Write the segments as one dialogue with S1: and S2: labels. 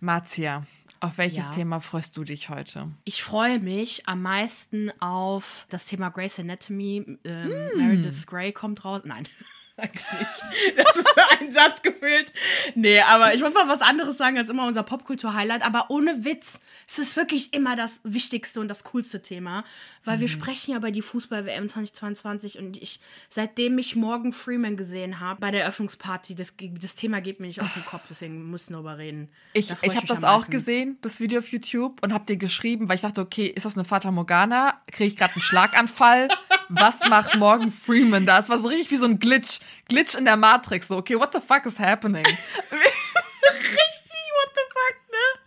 S1: Marzia, auf welches
S2: Ja.
S1: Thema freust du dich heute?
S2: Ich freue mich am meisten auf das Thema Grey's Anatomy. Ähm, Meredith Grey kommt raus. Nein, eigentlich. Das ist so ein Satz gefühlt. Nee, aber ich wollte mal was anderes sagen als immer unser Popkultur-Highlight. Aber ohne Witz, es ist wirklich immer das wichtigste und das coolste Thema. Weil wir sprechen ja über die Fußball-WM 2022 und ich, seitdem ich Morgan Freeman gesehen habe bei der Eröffnungsparty, das, das Thema geht mir nicht auf den Kopf, deswegen müssen wir darüber reden.
S1: Ich,
S2: Da
S1: ich habe das auch gesehen, das Video auf YouTube, und habe dir geschrieben, weil ich dachte, okay, ist das eine Fata Morgana? Kriege ich gerade einen Schlaganfall? Was macht Morgan Freeman da? Es war so richtig wie so ein Glitch. Glitch in der Matrix. So, okay, what the fuck is happening?
S2: what the fuck, ne?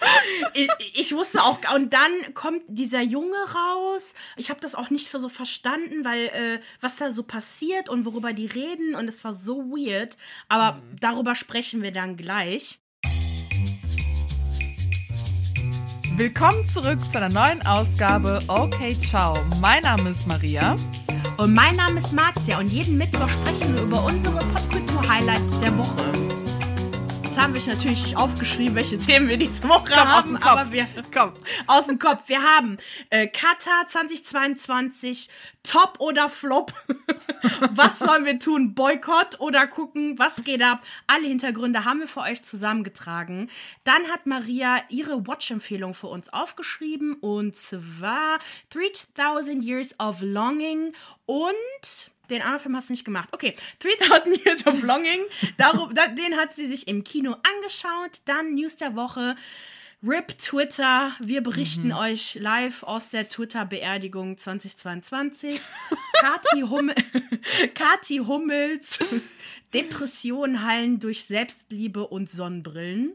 S2: Ich, ich wusste auch, und dann kommt dieser Junge raus. Ich habe das auch nicht so verstanden, weil äh, was da so passiert und worüber die reden und es war so weird. Aber darüber sprechen wir dann gleich.
S1: Willkommen zurück zu einer neuen Ausgabe Okay, ciao. Mein Name ist Maria.
S2: Und mein Name ist Marzia und jeden Mittwoch sprechen wir über unsere Popkultur-Highlights der Woche. Jetzt haben wir natürlich nicht aufgeschrieben, welche Themen wir diese Woche
S1: Komm,
S2: haben,
S1: aus dem Kopf.
S2: aber wir
S1: Komm.
S2: aus dem Kopf. Wir haben äh, Katar 2022, Top oder Flop. was sollen wir tun? Boykott oder gucken? Was geht ab? Alle Hintergründe haben wir für euch zusammengetragen. Dann hat Maria ihre Watch-Empfehlung für uns aufgeschrieben und zwar 3000 Years of Longing und den anderen Film hast du nicht gemacht. Okay, 3000 Years of Longing. Darum, da, den hat sie sich im Kino angeschaut. Dann News der Woche. RIP Twitter. Wir berichten euch live aus der Twitter-Beerdigung 2022. Kati, Hummel, Kati Hummels. Depressionen heilen durch Selbstliebe und Sonnenbrillen.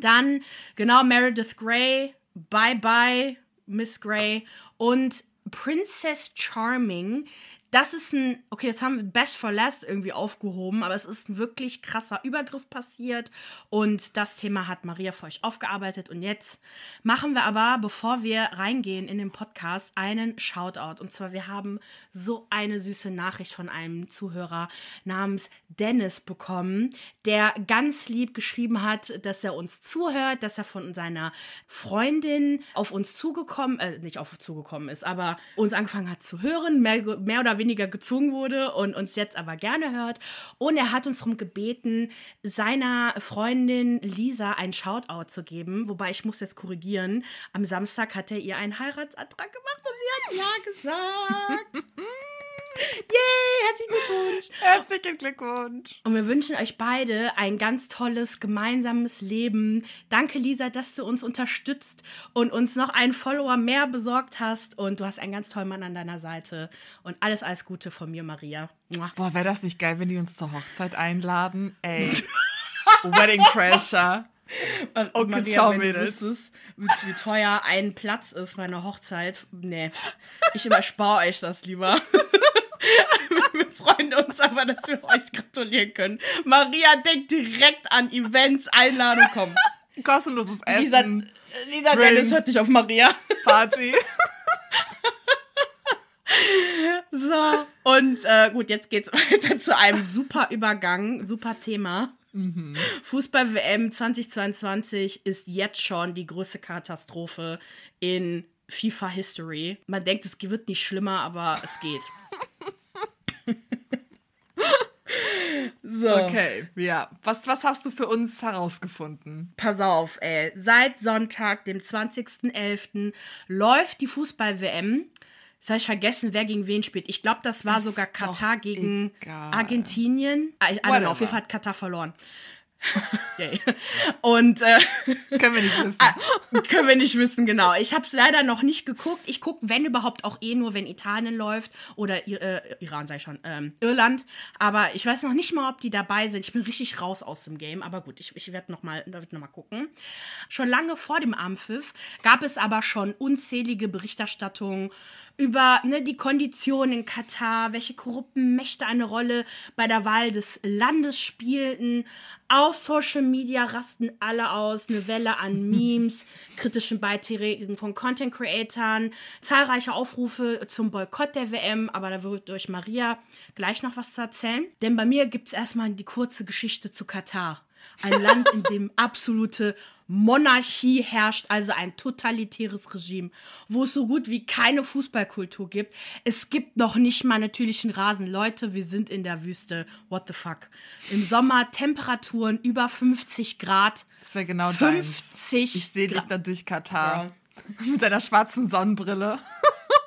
S2: Dann, genau, Meredith Grey. Bye Bye, Miss Grey. Und Princess Charming. Das ist ein, okay, das haben wir Best for Last irgendwie aufgehoben, aber es ist ein wirklich krasser Übergriff passiert und das Thema hat Maria für euch aufgearbeitet. Und jetzt machen wir aber, bevor wir reingehen in den Podcast, einen Shoutout. Und zwar, wir haben so eine süße Nachricht von einem Zuhörer namens Dennis bekommen, der ganz lieb geschrieben hat, dass er uns zuhört, dass er von seiner Freundin auf uns zugekommen, äh, nicht auf uns zugekommen ist, aber uns angefangen hat zu hören, mehr, mehr oder weniger gezwungen wurde und uns jetzt aber gerne hört. Und er hat uns darum gebeten, seiner Freundin Lisa ein Shoutout zu geben. Wobei ich muss jetzt korrigieren. Am Samstag hat er ihr einen Heiratsantrag gemacht und sie hat Ja gesagt. Yay, herzlichen Glückwunsch.
S1: Herzlichen Glückwunsch.
S2: Und wir wünschen euch beide ein ganz tolles gemeinsames Leben. Danke, Lisa, dass du uns unterstützt und uns noch einen Follower mehr besorgt hast. Und du hast einen ganz tollen Mann an deiner Seite. Und alles, alles Gute von mir, Maria.
S1: Boah, wäre das nicht geil, wenn die uns zur Hochzeit einladen? Ey. Wedding Crasher. Okay,
S2: Maria,
S1: ciao,
S2: wenn du
S1: Mädels.
S2: wüsstest, wie wie teuer ein Platz ist bei einer Hochzeit. Nee, ich überspare euch das lieber. wir freuen uns aber, dass wir euch gratulieren können. Maria denkt direkt an Events, Einladung, komm.
S1: Kostenloses
S2: Lisa,
S1: Essen.
S2: Lisa
S1: Drinks.
S2: Dennis hört nicht auf Maria.
S1: Party.
S2: So, und äh, gut, jetzt geht's weiter zu einem super Übergang, super Thema. Fußball-WM 2022 ist jetzt schon die größte Katastrophe in FIFA-History. Man denkt, es wird nicht schlimmer, aber es geht. so.
S1: Okay, ja. Was, was hast du für uns herausgefunden?
S2: Pass auf, ey. Seit Sonntag, dem 20.11., läuft die Fußball-WM. Jetzt habe ich vergessen, wer gegen wen spielt. Ich glaube, das war
S1: Ist
S2: sogar Katar gegen
S1: egal.
S2: Argentinien. I, I know, auf jeden Fall hat Katar verloren. Yay. Und äh,
S1: Können wir nicht wissen.
S2: Ah, können wir nicht wissen, genau. Ich habe es leider noch nicht geguckt. Ich gucke, wenn überhaupt, auch eh nur, wenn Italien läuft oder äh, Iran, sei schon, ähm, Irland. Aber ich weiß noch nicht mal, ob die dabei sind. Ich bin richtig raus aus dem Game. Aber gut, ich, ich werde noch, mal- werd noch mal gucken. Schon lange vor dem Armpfiff gab es aber schon unzählige Berichterstattungen über ne, die Konditionen in Katar, welche korrupten Mächte eine Rolle bei der Wahl des Landes spielten. Auf Social Media rasten alle aus, eine Welle an Memes, kritischen Beiträgen von Content Creatern, zahlreiche Aufrufe zum Boykott der WM, aber da wird durch Maria gleich noch was zu erzählen. Denn bei mir gibt es erstmal die kurze Geschichte zu Katar. Ein Land, in dem absolute Monarchie herrscht, also ein totalitäres Regime, wo es so gut wie keine Fußballkultur gibt. Es gibt noch nicht mal natürlichen Rasen. Leute, wir sind in der Wüste. What the fuck? Im Sommer Temperaturen über 50 Grad.
S1: Das wäre genau
S2: 50
S1: deins. Ich sehe dich da durch Katar. Mit deiner schwarzen Sonnenbrille.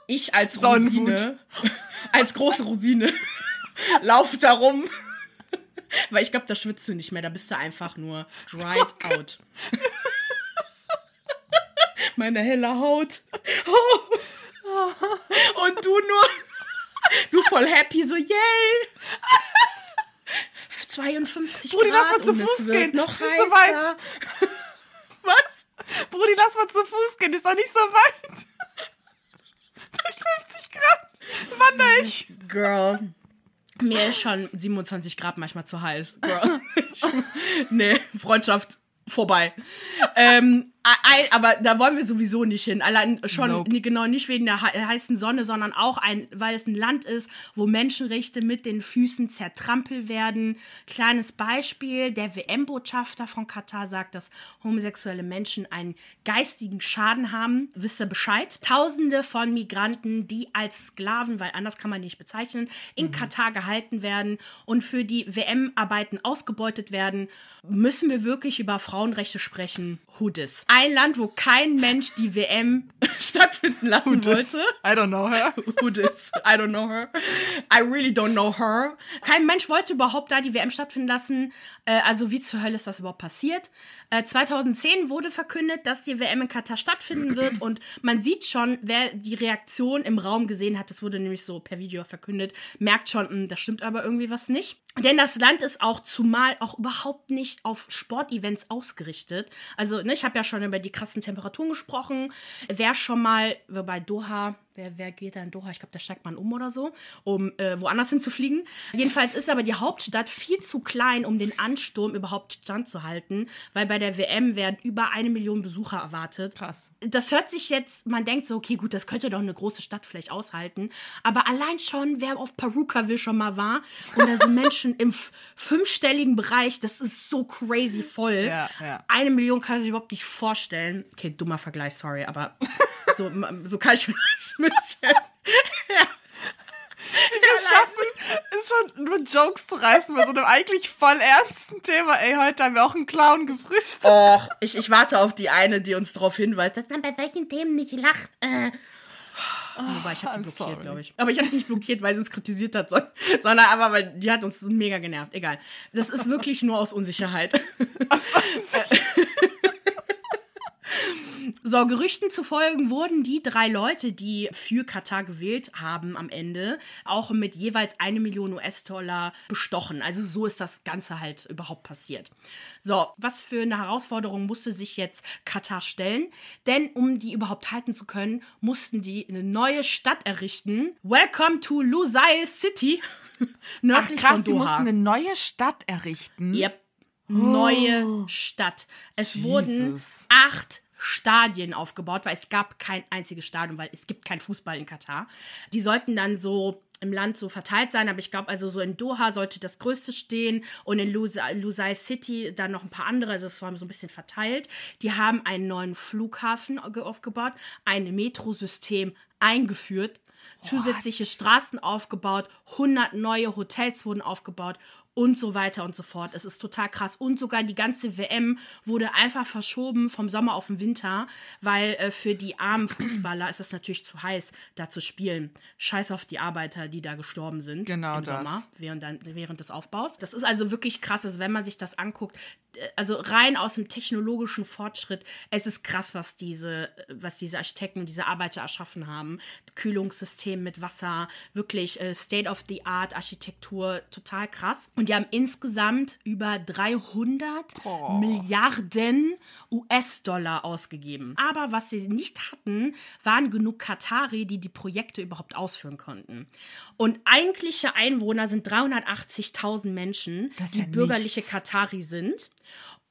S2: Ich als
S1: Sonnenhut.
S2: Rosine, als große Rosine, lauf da rum. Weil ich glaube, da schwitzt du nicht mehr, da bist du einfach nur dried out. Meine helle Haut. Und du nur, du voll happy, so yay. 52
S1: Brudi,
S2: Grad
S1: lass mal zu Fuß gehen.
S2: Noch
S1: ist nicht so
S2: heißer. Was?
S1: Brudi, lass mal zu Fuß gehen. Ist doch nicht so weit. Durch 50 Grad wandere ich.
S2: Girl. Mir ist schon 27 Grad manchmal zu heiß. Girl. nee, Freundschaft vorbei. ähm, ein, aber da wollen wir sowieso nicht hin. Allein schon
S1: Nope.
S2: genau nicht wegen der hei- heißen Sonne, sondern auch ein, weil es ein Land ist, wo Menschenrechte mit den Füßen zertrampelt werden. Kleines Beispiel: Der WM-Botschafter von Katar sagt, dass homosexuelle Menschen einen geistigen Schaden haben. Wisst ihr Bescheid? Tausende von Migranten, die als Sklaven, weil anders kann man die nicht bezeichnen, in Katar gehalten werden und für die WM-Arbeiten ausgebeutet werden. Müssen wir wirklich über Frauenrechte sprechen? Who dis? Ein Land, wo kein Mensch die WM stattfinden lassen
S1: Das-
S2: wollte.
S1: I don't know her.
S2: Who dis? I don't know her. I really don't know her. Kein Mensch wollte überhaupt da die WM stattfinden lassen. Äh, also wie zur Hölle ist das überhaupt passiert? Äh, 2010 wurde verkündet, dass die WM in Katar stattfinden wird und man sieht schon, wer die Reaktion im Raum gesehen hat, das wurde nämlich so per Video verkündet, merkt schon, hm, da stimmt aber irgendwie was nicht. Denn das Land ist auch zumal auch überhaupt nicht auf Sportevents ausgerichtet. Also, ne, ich habe ja schon über die krassen Temperaturen gesprochen. Wer schon mal bei Doha, wer, wer geht da in Doha? Ich glaube, da steigt man um oder so, um äh, woanders hinzufliegen. Jedenfalls ist aber die Hauptstadt viel zu klein, um den Ansturm überhaupt standzuhalten, weil bei der WM werden über eine Million Besucher erwartet.
S1: Krass.
S2: Das hört sich jetzt, man denkt so, okay, gut, das könnte doch eine große Stadt vielleicht aushalten. Aber allein schon, wer auf Perukaville schon mal war, und da sind Menschen im fünfstelligen Bereich, das ist so crazy voll.
S1: Ja, ja.
S2: Eine Million kann ich mir überhaupt nicht vorstellen. Okay, dummer Vergleich, sorry, aber so, so kann ich mir das bisschen.
S1: Wir schaffen es schon, nur Jokes zu reißen bei so einem eigentlich voll ernsten Thema. Ey, heute haben wir auch einen Clown gefrühstückt.
S2: Och, ich, ich warte auf die eine, die uns darauf hinweist, dass man bei solchen Themen nicht lacht. Äh. Wobei, ich habe die blockiert, glaube ich. Aber ich habe die nicht blockiert, weil sie uns kritisiert hat, son- sondern aber, weil die hat uns mega genervt. Egal. Das ist wirklich nur aus Unsicherheit. So, Gerüchten zufolge wurden die drei Leute, die für Katar gewählt haben am Ende, auch mit jeweils eine Million US-Dollar bestochen. Also so ist das Ganze halt überhaupt passiert. So, was für eine Herausforderung musste sich jetzt Katar stellen? Denn um die überhaupt halten zu können, mussten die eine neue Stadt errichten. Welcome to Lusail City.
S1: Ach
S2: Nördlich
S1: krass,
S2: von
S1: die
S2: Doha.
S1: mussten eine neue Stadt errichten.
S2: Yep. Neue Stadt. Es wurden
S1: Jesus.
S2: acht Stadien aufgebaut, weil es gab kein einziges Stadion, weil es gibt kein Fußball in Katar. Die sollten dann so im Land so verteilt sein, aber ich glaube, also so in Doha sollte das größte stehen und in Lusa- Lusail City dann noch ein paar andere, also es war so ein bisschen verteilt. Die haben einen neuen Flughafen ge- aufgebaut, ein Metrosystem eingeführt, zusätzliche Straßen aufgebaut, 100 neue Hotels wurden aufgebaut und so weiter und so fort. Es ist total krass. Und sogar die ganze WM wurde einfach verschoben vom Sommer auf den Winter, weil äh, für die armen Fußballer ist es natürlich zu heiß, da zu spielen. Scheiß auf die Arbeiter, die da gestorben sind
S1: Genau
S2: im
S1: das.
S2: Sommer während, während des Aufbaus. Das ist also wirklich krass, also wenn man sich das anguckt, also rein aus dem technologischen Fortschritt, es ist krass, was diese, was diese Architekten und diese Arbeiter erschaffen haben. Kühlungssystem mit Wasser, wirklich äh, State-of-the-Art Architektur, total krass. Und die haben insgesamt über 300 Milliarden US-Dollar ausgegeben. Aber was sie nicht hatten, waren genug Katari, die die Projekte überhaupt ausführen konnten. Und eigentliche Einwohner sind 380.000 Menschen, die
S1: ja
S2: bürgerliche
S1: nichts.
S2: Katari sind.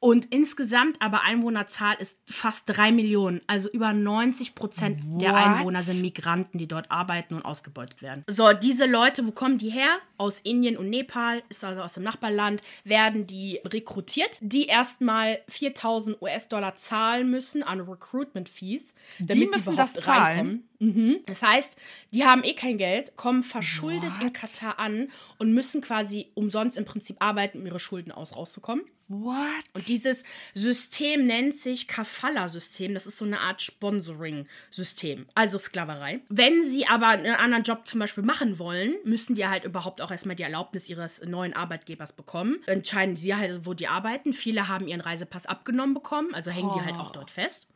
S2: Und insgesamt aber Einwohnerzahl ist fast drei Millionen. Also über 90 Prozent der
S1: What?
S2: Einwohner sind Migranten, die dort arbeiten und ausgebeutet werden. So, diese Leute, wo kommen die her? Aus Indien und Nepal, ist also aus dem Nachbarland, werden die rekrutiert, die erstmal 4000 US-Dollar zahlen müssen an Recruitment Fees. damit
S1: müssen
S2: überhaupt
S1: das zahlen?
S2: reinkommen. Mhm. Das heißt, die haben eh kein Geld, kommen verschuldet in
S1: What?
S2: Katar an und müssen quasi umsonst im Prinzip arbeiten, um ihre Schulden aus rauszukommen.
S1: What?
S2: Und dieses System nennt sich Kafala-System. Das ist so eine Art Sponsoring-System, also Sklaverei. Wenn sie aber einen anderen Job zum Beispiel machen wollen, müssen die halt überhaupt auch erstmal die Erlaubnis ihres neuen Arbeitgebers bekommen. Entscheiden sie halt, wo die arbeiten. Viele haben ihren Reisepass abgenommen bekommen, also hängen die halt auch dort fest.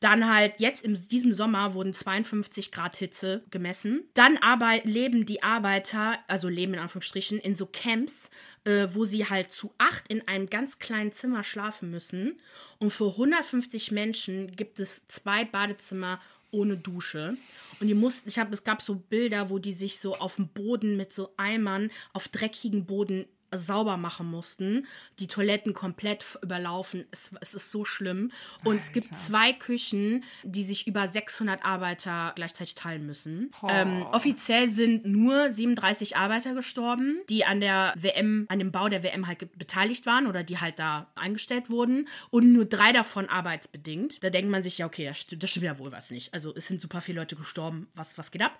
S2: Dann halt jetzt in diesem Sommer wurden 52 Grad Hitze gemessen. Dann aber leben die Arbeiter, also leben in Anführungsstrichen, in so Camps, äh, wo sie halt zu acht in einem ganz kleinen Zimmer schlafen müssen. Und für 150 Menschen gibt es zwei Badezimmer ohne Dusche. Und die mussten, ich habe, es gab so Bilder, wo die sich so auf dem Boden mit so Eimern auf dreckigen Boden sauber machen mussten. Die Toiletten komplett überlaufen. Es, es ist so schlimm. Und es gibt zwei Küchen, die sich über 600 Arbeiter gleichzeitig teilen müssen. Ähm, offiziell sind nur 37 Arbeiter gestorben, die an der WM, an dem Bau der WM halt beteiligt waren oder die halt da eingestellt wurden. Und nur drei davon arbeitsbedingt. Da denkt man sich, ja, okay, das stimmt, das stimmt ja wohl was nicht. Also es sind super viele Leute gestorben. Was, was geht ab?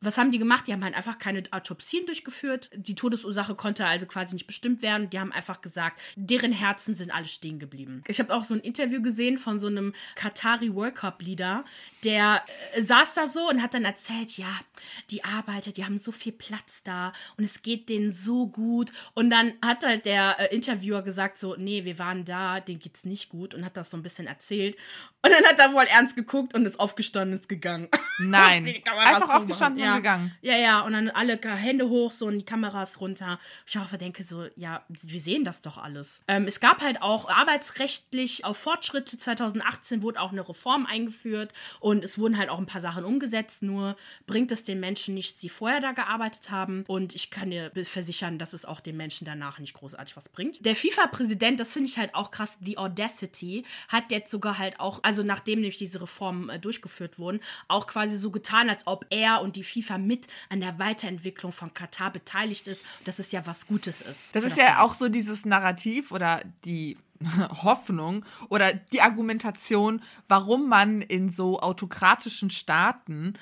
S2: Was haben die gemacht? Die haben halt einfach keine Autopsien durchgeführt. Die Todesursache konnte also quasi nicht bestimmt werden. Die haben einfach gesagt, deren Herzen sind alle stehen geblieben. Ich habe auch so ein Interview gesehen von so einem Katari World Cup Leader, der äh, saß da so und hat dann erzählt, ja, die Arbeiter, die haben so viel Platz da und es geht denen so gut. Und dann hat halt der äh, Interviewer gesagt so, nee, wir waren da, denen geht's nicht gut und hat das so ein bisschen erzählt. Und dann hat er wohl ernst geguckt und ist aufgestanden und ist gegangen.
S1: Nein. Einfach aufgestanden
S2: machen?
S1: Und gegangen.
S2: Ja, ja, und dann alle Hände hoch, so und die Kameras runter. Ich auch denke so, ja, wir sehen das doch alles. Ähm, es gab halt auch arbeitsrechtlich auf Fortschritte. 2018 wurde auch eine Reform eingeführt und es wurden halt auch ein paar Sachen umgesetzt. Nur bringt es den Menschen nichts, die vorher da gearbeitet haben. Und ich kann dir versichern, dass es auch den Menschen danach nicht großartig was bringt. Der FIFA-Präsident, das finde ich halt auch krass, The Audacity, hat jetzt sogar halt auch, also nachdem nämlich diese Reformen äh, durchgeführt wurden, auch quasi so getan, als ob er und die FIFA mit an der Weiterentwicklung von Katar beteiligt ist, dass es ja was Gutes ist.
S1: Das ist ja auch so dieses Narrativ oder die Hoffnung oder die Argumentation, warum man in so autokratischen Staaten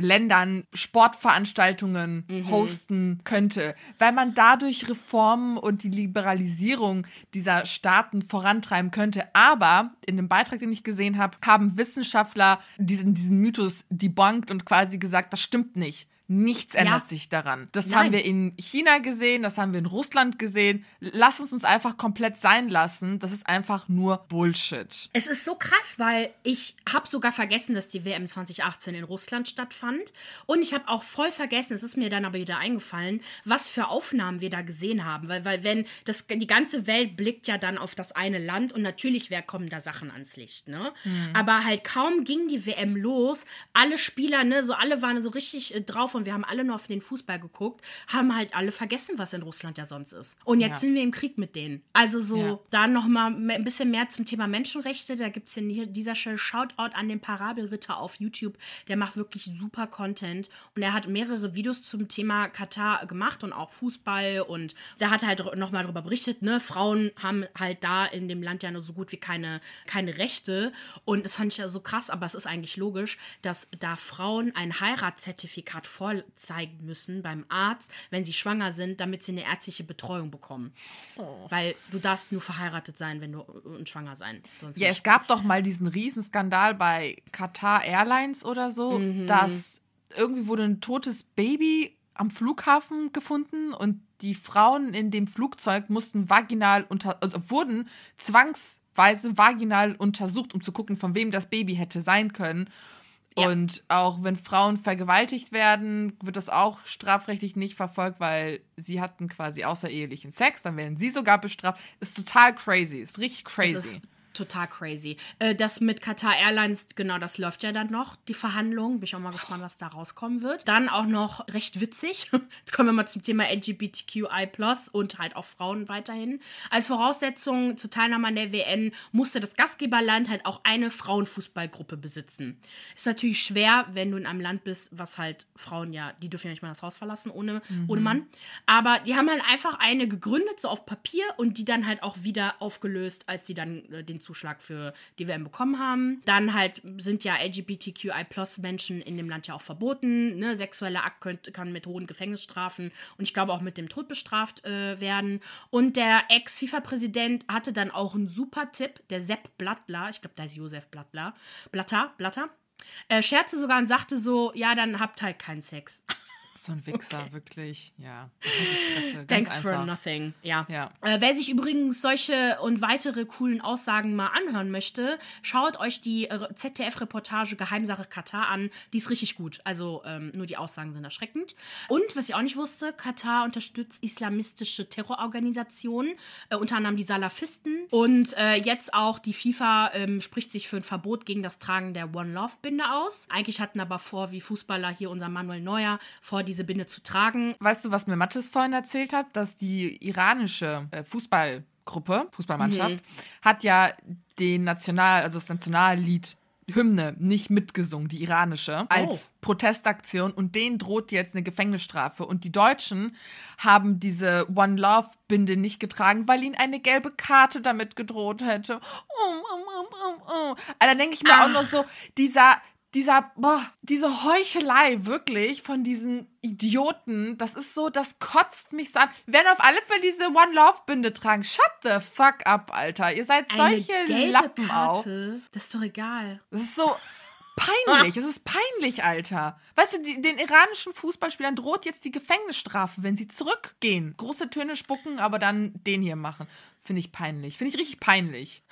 S1: Ländern Sportveranstaltungen hosten könnte, weil man dadurch Reformen und die Liberalisierung dieser Staaten vorantreiben könnte. Aber in dem Beitrag, den ich gesehen habe, haben Wissenschaftler diesen, diesen Mythos debunked und quasi gesagt, das stimmt nicht. Nichts ändert sich daran. Das
S2: Nein.
S1: haben wir in China gesehen, das haben wir in Russland gesehen. Lass uns uns einfach komplett sein lassen. Das ist einfach nur Bullshit.
S2: Es ist so krass, weil ich habe sogar vergessen, dass die WM 2018 in Russland stattfand. Und ich habe auch voll vergessen, es ist mir dann aber wieder eingefallen, was für Aufnahmen wir da gesehen haben. Weil, weil wenn das, die ganze Welt blickt ja dann auf das eine Land und natürlich wer kommen da Sachen ans Licht, ne? Aber halt kaum ging die WM los, alle Spieler, ne, so alle waren so richtig äh, drauf und wir haben alle nur auf den Fußball geguckt, haben halt alle vergessen, was in Russland ja sonst ist. Und jetzt
S1: Ja.
S2: sind wir im Krieg mit denen. Also so,
S1: Ja.
S2: da nochmal ein bisschen mehr zum Thema Menschenrechte. Da gibt es in dieser Stelle Shoutout an den Parabelritter auf YouTube. Der macht wirklich super Content. Und er hat mehrere Videos zum Thema Katar gemacht und auch Fußball. Und da hat er halt nochmal darüber berichtet, ne, Frauen haben halt da in dem Land ja nur so gut wie keine, keine Rechte. Und das fand ich ja so krass, aber es ist eigentlich logisch, dass da Frauen ein Heiratszertifikat vorzeigen müssen beim Arzt, wenn sie schwanger sind, damit sie eine ärztliche Betreuung bekommen. Weil du darfst nur verheiratet sein, wenn du und schwanger sein. Sonst
S1: Ja,
S2: nicht.
S1: es gab doch mal diesen Riesenskandal bei Qatar Airlines oder so, dass irgendwie wurde ein totes Baby am Flughafen gefunden und die Frauen in dem Flugzeug mussten vaginal unter, also wurden zwangsweise vaginal untersucht, um zu gucken, von wem das Baby hätte sein können.
S2: Ja.
S1: Und auch wenn Frauen vergewaltigt werden, wird das auch strafrechtlich nicht verfolgt, weil sie hatten quasi außerehelichen Sex, dann werden sie sogar bestraft. Ist total crazy, ist richtig crazy.
S2: Total crazy. Äh, das mit Qatar Airlines, genau, das läuft ja dann noch, die Verhandlungen. Bin ich auch mal gespannt, was da rauskommen wird. Dann auch noch recht witzig. Jetzt kommen wir mal zum Thema LGBTQI und halt auch Frauen weiterhin. Als Voraussetzung zur Teilnahme an der WN musste das Gastgeberland halt auch eine Frauenfußballgruppe besitzen. Ist natürlich schwer, wenn du in einem Land bist, was halt Frauen ja, die dürfen ja nicht mal das Haus verlassen ohne, mhm. ohne Mann. Aber die haben halt einfach eine gegründet, so auf Papier, und die dann halt auch wieder aufgelöst, als die dann äh, den Zuschlag für die WM bekommen haben. Dann halt sind ja LGBTQI-Plus-Menschen in dem Land ja auch verboten. Ne? Sexueller Akt könnt, kann mit hohen Gefängnisstrafen und ich glaube auch mit dem Tod bestraft äh, werden. Und der Ex-FIFA-Präsident hatte dann auch einen super Tipp, der Sepp Blattler, ich glaube, da ist Josef Blattler, Blatter, Blatter, äh, scherzte sogar und sagte so, ja, dann habt halt keinen Sex.
S1: So ein Wichser, okay. wirklich. Ja.
S2: Thanks einfach. for nothing. Ja. ja. Äh, wer sich übrigens solche und weitere coolen Aussagen mal anhören möchte, schaut euch die äh, ZDF-Reportage Geheimsache Katar an. Die ist richtig gut. Also ähm, nur die Aussagen sind erschreckend. Und was ich auch nicht wusste, Katar unterstützt islamistische Terrororganisationen, äh, unter anderem die Salafisten. Und äh, jetzt auch die FIFA ähm, spricht sich für ein Verbot gegen das Tragen der One Love-Binde aus. Eigentlich hatten aber vor, wie Fußballer hier unser Manuel Neuer, vor diese Binde zu tragen.
S1: Weißt du, was mir Mattes vorhin erzählt hat? Dass die iranische äh, Fußballgruppe, Fußballmannschaft, mhm. hat ja den National, also das Nationallied Hymne nicht mitgesungen, die iranische, als oh. Protestaktion und denen droht jetzt eine Gefängnisstrafe. Und die Deutschen haben diese One Love Binde nicht getragen, weil ihnen eine gelbe Karte damit gedroht hätte. Oh, oh, oh, oh. Also, da denke ich mir Ach. auch noch so, dieser, dieser, boah, diese Heuchelei wirklich von diesen Idioten, das ist so, das kotzt mich so an. Wir werden auf alle Fälle diese One Love Binde tragen. Shut the fuck up, Alter. Ihr seid solche Lappen
S2: auch. Das ist doch egal.
S1: Das ist so peinlich. Es ist peinlich, Alter. Weißt du, die, den iranischen Fußballspielern droht jetzt die Gefängnisstrafe, wenn sie zurückgehen. Große Töne spucken, aber dann den hier machen. Finde ich peinlich. Finde ich richtig peinlich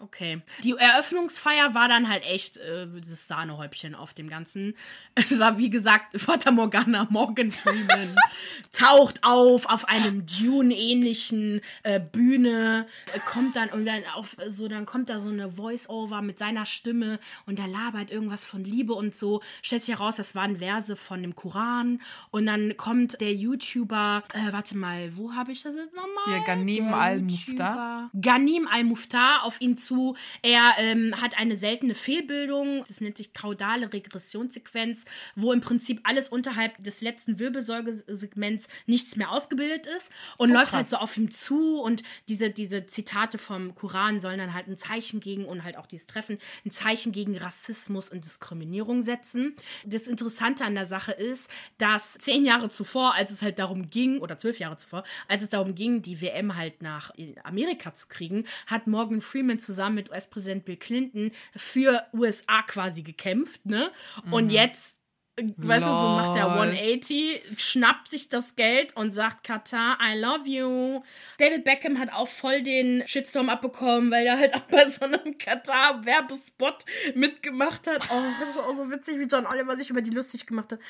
S2: okay. Die Eröffnungsfeier war dann halt echt äh, das Sahnehäubchen auf dem Ganzen. Es war, wie gesagt, Vater Morgana, Morgan Freeman, taucht auf auf einem Dune-ähnlichen äh, Bühne, äh, kommt dann und dann auf so, dann kommt da so eine Voice-Over mit seiner Stimme und er labert irgendwas von Liebe und so. Stellt sich heraus, das waren Verse von dem Koran. Und dann kommt der YouTuber, äh, warte mal, wo habe ich das jetzt nochmal?
S1: Hier, Ganim Al-Muftar.
S2: Ganim Al-Muftar auf ihn zu dazu. Er ähm, hat eine seltene Fehlbildung, das nennt sich kaudale Regressionssequenz, wo im Prinzip alles unterhalb des letzten Wirbelsäugesegments nichts mehr ausgebildet ist und oh, läuft halt krass. halt so auf ihm zu und diese, diese Zitate vom Koran sollen dann halt ein Zeichen gegen und halt auch dieses Treffen ein Zeichen gegen Rassismus und Diskriminierung setzen. Das Interessante an der Sache ist, dass zehn Jahre zuvor, als es halt darum ging, oder zwölf Jahre zuvor, als es darum ging, die WM halt nach Amerika zu kriegen, hat Morgan Freeman zusammen zusammen mit US-Präsident Bill Clinton für USA quasi gekämpft, ne? Und mhm. jetzt weißt Lol. du, so macht er 180, schnappt sich das Geld und sagt Katar, I love you. David Beckham hat auch voll den Shitstorm abbekommen, weil er halt auch bei so einem Katar-Werbespot mitgemacht hat. Oh, das war auch so witzig, wie John Oliver sich über die lustig gemacht hat.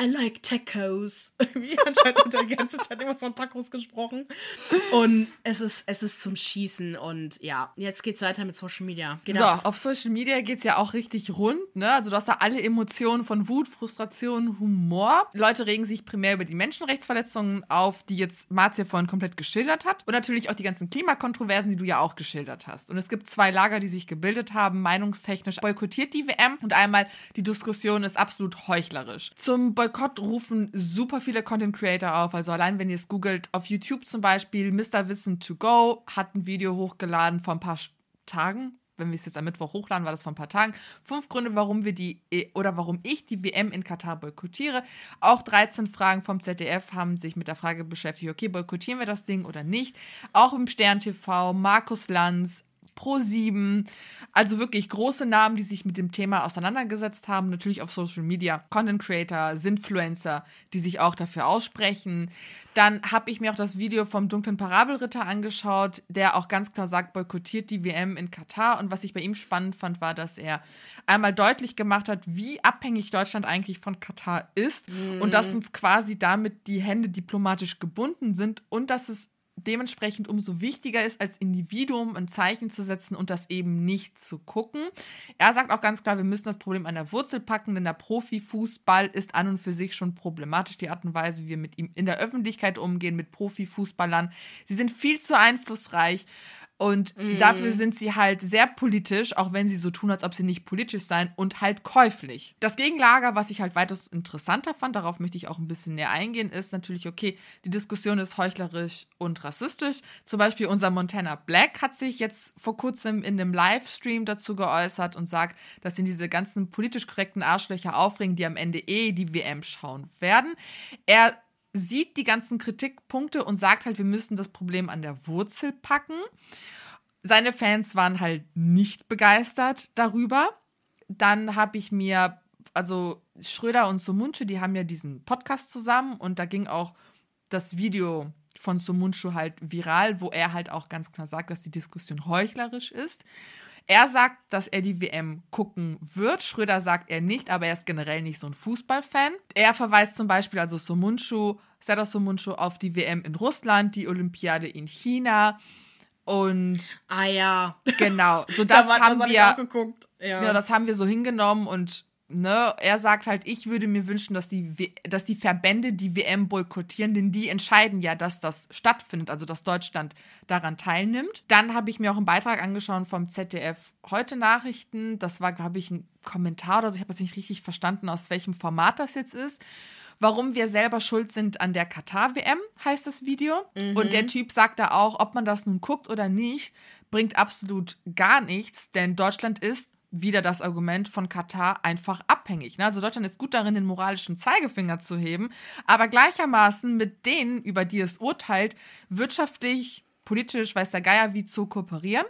S2: I like tacos. Anscheinend hat er die ganze Zeit immer von Tacos gesprochen. Und es ist, es ist zum Schießen und ja, jetzt geht's weiter mit Social Media.
S1: Genau. So, auf Social Media geht's ja auch richtig rund, ne? Also du hast da alle Emotionen von Wut, Frustration, Frustration, Humor. Leute regen sich primär über die Menschenrechtsverletzungen auf, die jetzt Marzia vorhin komplett geschildert hat. Und natürlich auch die ganzen Klimakontroversen, die du ja auch geschildert hast. Und es gibt zwei Lager, die sich gebildet haben, meinungstechnisch boykottiert die WM. Und einmal die Diskussion ist absolut heuchlerisch. Zum Boykott rufen super viele Content Creator auf. Also allein wenn ihr es googelt, auf YouTube zum Beispiel, Mr. Wissen to Go hat ein Video hochgeladen vor ein paar Tagen, wenn wir es jetzt am Mittwoch hochladen, war das vor ein paar Tagen. Fünf Gründe, warum wir die e, oder warum ich die WM in Katar boykottiere. Auch 13 Fragen vom ZDF haben sich mit der Frage beschäftigt, okay, boykottieren wir das Ding oder nicht? Auch im Stern TV, Markus Lanz, Pro7. Also wirklich große Namen, die sich mit dem Thema auseinandergesetzt haben. Natürlich auf Social Media. Content Creator, Influencer, die sich auch dafür aussprechen. Dann habe ich mir auch das Video vom dunklen Parabelritter angeschaut, der auch ganz klar sagt, boykottiert die WM in Katar. Und was ich bei ihm spannend fand, war, dass er einmal deutlich gemacht hat, wie abhängig Deutschland eigentlich von Katar ist mhm. und dass uns quasi damit die Hände diplomatisch gebunden sind und dass es dementsprechend umso wichtiger ist, als Individuum ein Zeichen zu setzen und das eben nicht zu gucken. Er sagt auch ganz klar, wir müssen das Problem an der Wurzel packen, denn der Profifußball ist an und für sich schon problematisch, die Art und Weise, wie wir mit ihm in der Öffentlichkeit umgehen, mit Profifußballern. Sie sind viel zu einflussreich. Und mm. dafür sind sie halt sehr politisch, auch wenn sie so tun, als ob sie nicht politisch seien und halt käuflich. Das Gegenlager, was ich halt weitaus interessanter fand, darauf möchte ich auch ein bisschen näher eingehen, ist natürlich, okay, die Diskussion ist heuchlerisch und rassistisch. Zum Beispiel unser Montana Black hat sich jetzt vor kurzem in einem Livestream dazu geäußert und sagt, dass ihn diese ganzen politisch korrekten Arschlöcher aufregen, die am Ende eh die WM schauen werden. Er sieht die ganzen Kritikpunkte und sagt halt, wir müssen das Problem an der Wurzel packen. Seine Fans waren halt nicht begeistert darüber. Dann habe ich mir, also Schröder und Sumunchu, die haben ja diesen Podcast zusammen und da ging auch das Video von Sumunchu halt viral, wo er halt auch ganz klar sagt, dass die Diskussion heuchlerisch ist. Er sagt, dass er die WM gucken wird. Schröder sagt er nicht, aber er ist generell nicht so ein Fußballfan. Er verweist zum Beispiel also Somunchu, Serdar Somunchu auf die WM in Russland, die Olympiade in China. Und
S2: ah ja,
S1: genau, so das da haben wir ja. Genau, das haben wir so hingenommen und ne, er sagt halt, ich würde mir wünschen, dass die, dass die Verbände die WM boykottieren, denn die entscheiden ja, dass das stattfindet, also dass Deutschland daran teilnimmt. Dann habe ich mir auch einen Beitrag angeschaut vom ZDF Heute Nachrichten. Das war, glaube ich, ein Kommentar oder so. Ich habe es nicht richtig verstanden, aus welchem Format das jetzt ist. Warum wir selber schuld sind an der Katar-WM, heißt das Video. Mhm. Und der Typ sagt da auch, ob man das nun guckt oder nicht, bringt absolut gar nichts, denn Deutschland ist wieder das Argument von Katar einfach abhängig. Ne? Also Deutschland ist gut darin, den moralischen Zeigefinger zu heben, aber gleichermaßen mit denen, über die es urteilt, wirtschaftlich, politisch, weiß der Geier, wie zu kooperieren.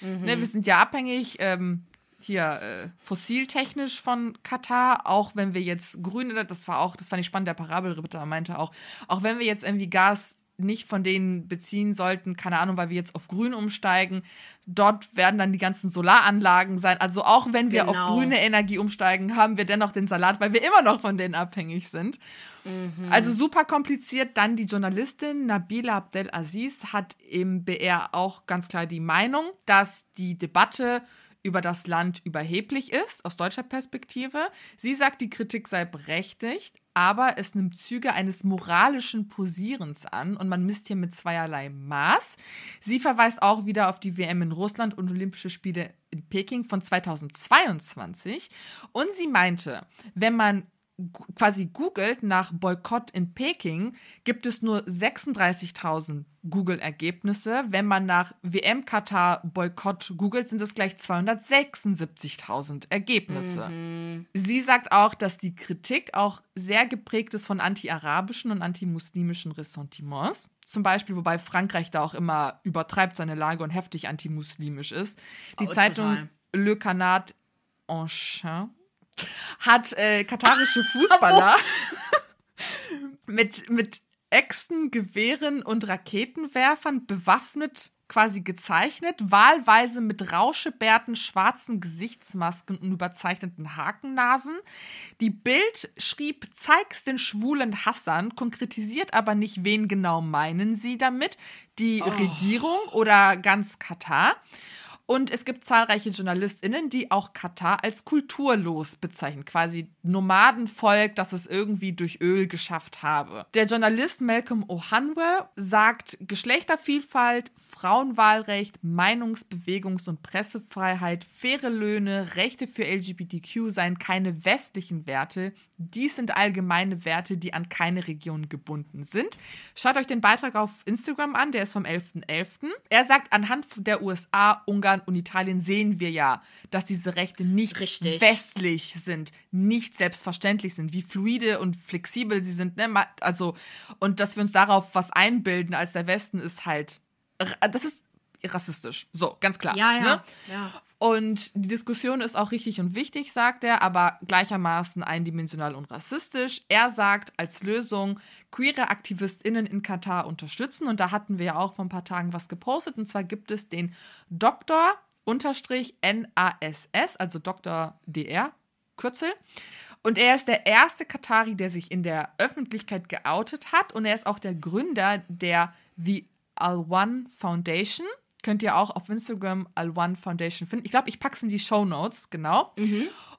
S1: Mhm. Ne, wir sind ja abhängig. Ähm, hier äh, fossiltechnisch von Katar, auch wenn wir jetzt grüne, das war auch, das fand ich spannend, der Parabelritter meinte auch, auch wenn wir jetzt irgendwie Gas nicht von denen beziehen sollten, keine Ahnung, weil wir jetzt auf grün umsteigen. Dort werden dann die ganzen Solaranlagen sein. Also auch wenn wir genau. auf grüne Energie umsteigen, haben wir dennoch den Salat, weil wir immer noch von denen abhängig sind. Mhm. Also super kompliziert. Dann die Journalistin Nabila Abdelaziz hat im BR auch ganz klar die Meinung, dass die Debatte über das Land überheblich ist, aus deutscher Perspektive. Sie sagt, die Kritik sei berechtigt, aber es nimmt Züge eines moralischen Posierens an und man misst hier mit zweierlei Maß. Sie verweist auch wieder auf die WM in Russland und Olympische Spiele in Peking von 2022 und sie meinte, wenn man quasi googelt nach Boykott in Peking, gibt es nur 36.000 Google-Ergebnisse. Wenn man nach WM Katar Boykott googelt, sind es gleich 276.000 Ergebnisse. Mhm. Sie sagt auch, dass die Kritik auch sehr geprägt ist von anti-arabischen und anti-muslimischen Ressentiments. Zum Beispiel, wobei Frankreich da auch immer übertreibt seine Lage und heftig anti-muslimisch ist. Die oh, Zeitung total. Le Canard Enchain hat äh, katarische Fußballer mit, mit Äxten, Gewehren und Raketenwerfern bewaffnet quasi gezeichnet, wahlweise mit Rauschebärten, schwarzen Gesichtsmasken und überzeichneten Hakennasen. Die Bild schrieb, zeig's den schwulen Hassern, konkretisiert aber nicht, wen genau meinen sie damit, die oh. Regierung oder ganz Katar. Und es gibt zahlreiche JournalistInnen, die auch Katar als kulturlos bezeichnen, quasi Nomadenvolk, das es irgendwie durch Öl geschafft habe. Der Journalist Malcolm Ohanwe sagt, Geschlechtervielfalt, Frauenwahlrecht, Meinungs-, Bewegungs- und Pressefreiheit, faire Löhne, Rechte für LGBTQ seien keine westlichen Werte. Dies sind allgemeine Werte, die an keine Region gebunden sind. Schaut euch den Beitrag auf Instagram an, der ist vom 11.11. .11. Er sagt, anhand der USA, Ungarn, Ungarn und Italien sehen wir ja, dass diese Rechte nicht Richtig. westlich sind, nicht selbstverständlich sind, wie fluide und flexibel sie sind. Ne? Also, und dass wir uns darauf was einbilden als der Westen ist halt, das ist rassistisch. So, ganz klar.
S2: Ja, ja.
S1: Ne?
S2: ja.
S1: Und die Diskussion ist auch richtig und wichtig, sagt er, aber gleichermaßen eindimensional und rassistisch. Er sagt als Lösung, queere AktivistInnen in Katar unterstützen. Und da hatten wir ja auch vor ein paar Tagen was gepostet. Und zwar gibt es den Doktor unterstrich NASS, also Dr. DR, Kürzel. Und er ist der erste Katari, der sich in der Öffentlichkeit geoutet hat. Und er ist auch der Gründer der The Al-One Foundation. Könnt ihr auch auf Instagram Al-One Foundation finden. Ich glaube, ich packe es in die Show Notes, genau.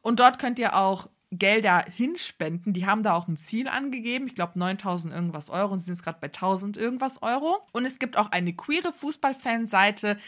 S1: Und dort könnt ihr auch Gelder hinspenden. Die haben da auch ein Ziel angegeben. Ich glaube 9000 irgendwas Euro und sind jetzt gerade bei 1000 irgendwas Euro. Und es gibt auch eine queere Fußballfanseite,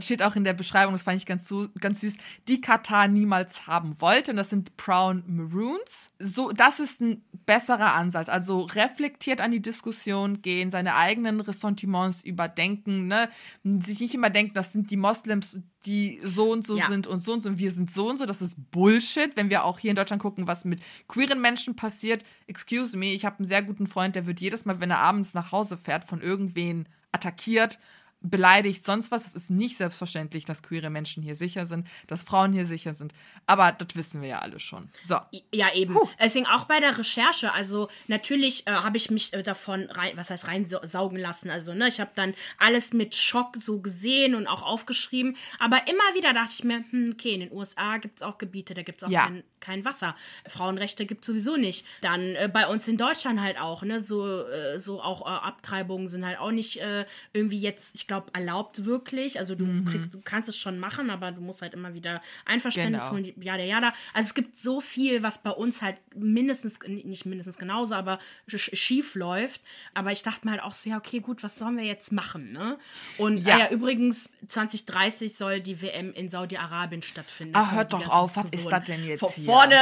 S1: steht auch in der Beschreibung, das fand ich ganz, ganz süß, die Katar niemals haben wollte. Und das sind Brown Maroons. So, das ist ein besserer Ansatz. Also reflektiert an die Diskussion gehen, seine eigenen Ressentiments überdenken, ne? Sich nicht immer denken, das sind die Moslems, die so und so
S2: Ja.
S1: sind und so und so und wir sind so und so. Das ist Bullshit. Wenn wir auch hier in Deutschland gucken, was mit queeren Menschen passiert, excuse me, ich habe einen sehr guten Freund, der wird jedes Mal, wenn er abends nach Hause fährt, von irgendwen attackiert, beleidigt, sonst was. Es ist nicht selbstverständlich, dass queere Menschen hier sicher sind, dass Frauen hier sicher sind. Aber das wissen wir ja alle schon. So.
S2: Ja, eben. Deswegen auch bei der Recherche, also natürlich äh, habe ich mich äh, davon rein, was heißt reinsaugen lassen. Also, ne, ich habe dann alles mit Schock so gesehen und auch aufgeschrieben. Aber immer wieder dachte ich mir, hm, okay, in den USA gibt es auch Gebiete, da gibt es auch
S1: Ja.
S2: kein, kein Wasser. Frauenrechte gibt es sowieso nicht. Dann äh, bei uns in Deutschland halt auch, ne, so, äh, so auch äh, Abtreibungen sind halt auch nicht äh, irgendwie jetzt, ich glaube, erlaubt wirklich. Also du, kriegst, du kannst es schon machen, aber du musst halt immer wieder Einverständnis
S1: Genau.
S2: holen, jada, jada. Also es gibt so viel, was bei uns halt mindestens, nicht mindestens genauso, aber sch schief läuft. Aber ich dachte mir halt auch so, ja, okay, gut, was sollen wir jetzt machen, ne? Und
S1: Ja.
S2: ja, ja übrigens, 2030 soll die WM in Saudi-Arabien stattfinden.
S1: Ah,
S2: Da
S1: hört doch auf, was ist das denn jetzt
S2: Von
S1: hier?
S2: vorne.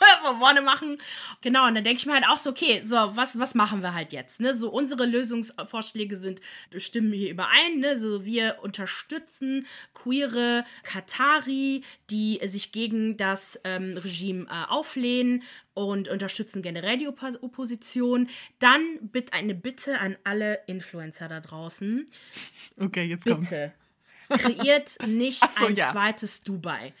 S2: vorne machen. Genau, und dann denke ich mir halt auch so, okay, so, was, was machen wir halt jetzt? Ne? So, unsere Lösungsvorschläge sind, stimmen hier überein, ne? So, wir unterstützen queere Katari, die sich gegen das ähm, Regime äh, auflehnen und unterstützen generell die Oppo Opposition. Dann bitte eine Bitte an alle Influencer da draußen.
S1: Okay, jetzt kommt's.
S2: Bitte. Kreiert nicht
S1: so,
S2: ein
S1: ja.
S2: zweites Dubai.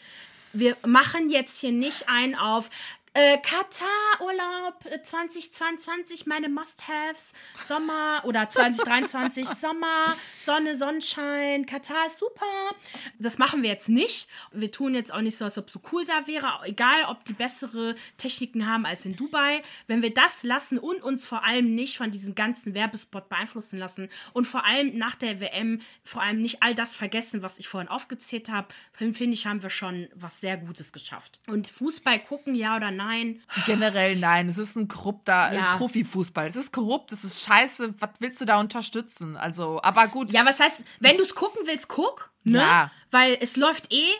S2: Wir machen jetzt hier nicht ein auf äh, Katar-Urlaub äh, 2022, meine Must-Haves, Sommer oder 2023, Sommer, Sonne, Sonnenschein, Katar ist super. Das machen wir jetzt nicht. Wir tun jetzt auch nicht so, als ob es so cool da wäre, egal ob die bessere Techniken haben als in Dubai. Wenn wir das lassen und uns vor allem nicht von diesem ganzen Werbespot beeinflussen lassen und vor allem nach der WM vor allem nicht all das vergessen, was ich vorhin aufgezählt habe, finde ich, haben wir schon was sehr Gutes geschafft. Und Fußball gucken, ja oder nein?
S1: Generell nein, es ist ein korrupter äh,
S2: Ja.
S1: Profifußball. Es ist korrupt, es ist scheiße. Was willst du da unterstützen? Also, aber gut.
S2: Ja, was heißt, wenn du es gucken willst, guck, ne?
S1: Ja.
S2: Weil es läuft eh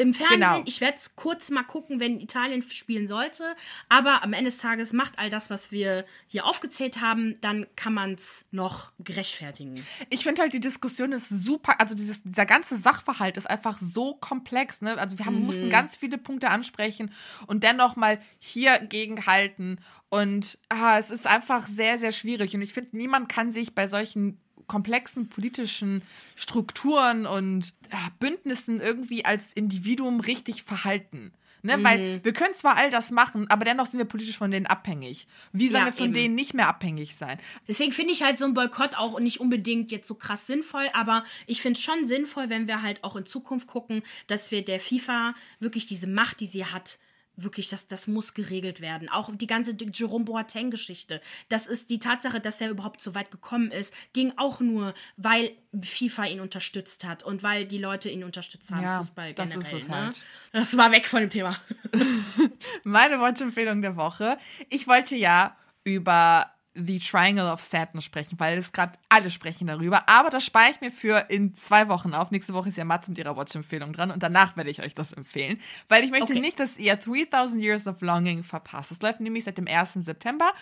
S2: im Fernsehen.
S1: Genau.
S2: Ich werde es kurz mal gucken, wenn Italien spielen sollte. Aber am Ende des Tages macht all das, was wir hier aufgezählt haben, dann kann man es noch gerechtfertigen.
S1: Ich finde halt, die Diskussion ist super, also dieses, dieser ganze Sachverhalt ist einfach so komplex. Ne? Also wir haben,
S2: Mhm.
S1: mussten ganz viele Punkte ansprechen und dennoch mal hier gegenhalten. Und ah, es ist einfach sehr, sehr schwierig. Und ich finde, niemand kann sich bei solchen komplexen politischen Strukturen und ah, Bündnissen irgendwie als Individuum richtig verhalten. Ne?
S2: Mhm.
S1: Weil wir können zwar all das machen, aber dennoch sind wir politisch von denen abhängig. Wie sollen
S2: Ja,
S1: wir von
S2: eben.
S1: denen nicht mehr abhängig sein?
S2: Deswegen finde ich halt so ein Boykott auch nicht unbedingt jetzt so krass sinnvoll, aber ich finde es schon sinnvoll, wenn wir halt auch in Zukunft gucken, dass wir der FIFA wirklich diese Macht, die sie hat, wirklich, das, das muss geregelt werden. Auch die ganze Jerome Boateng-Geschichte. Das ist die Tatsache, dass er überhaupt so weit gekommen ist, ging auch nur, weil FIFA ihn unterstützt hat und weil die Leute ihn unterstützt haben,
S1: Ja,
S2: Fußball
S1: das
S2: generell.
S1: ist es
S2: ne?
S1: halt.
S2: Das war weg von dem Thema.
S1: Meine Watch-Empfehlung der Woche. Ich wollte ja über The Triangle of Sadness sprechen, weil es gerade alle sprechen darüber. Aber das spare ich mir für in zwei Wochen auf. Nächste Woche ist ja Matze mit ihrer Watch-Empfehlung dran und danach werde ich euch das empfehlen. Weil ich möchte
S2: Okay.
S1: nicht, dass ihr 3000 Years of Longing verpasst. Es läuft nämlich seit dem 1. September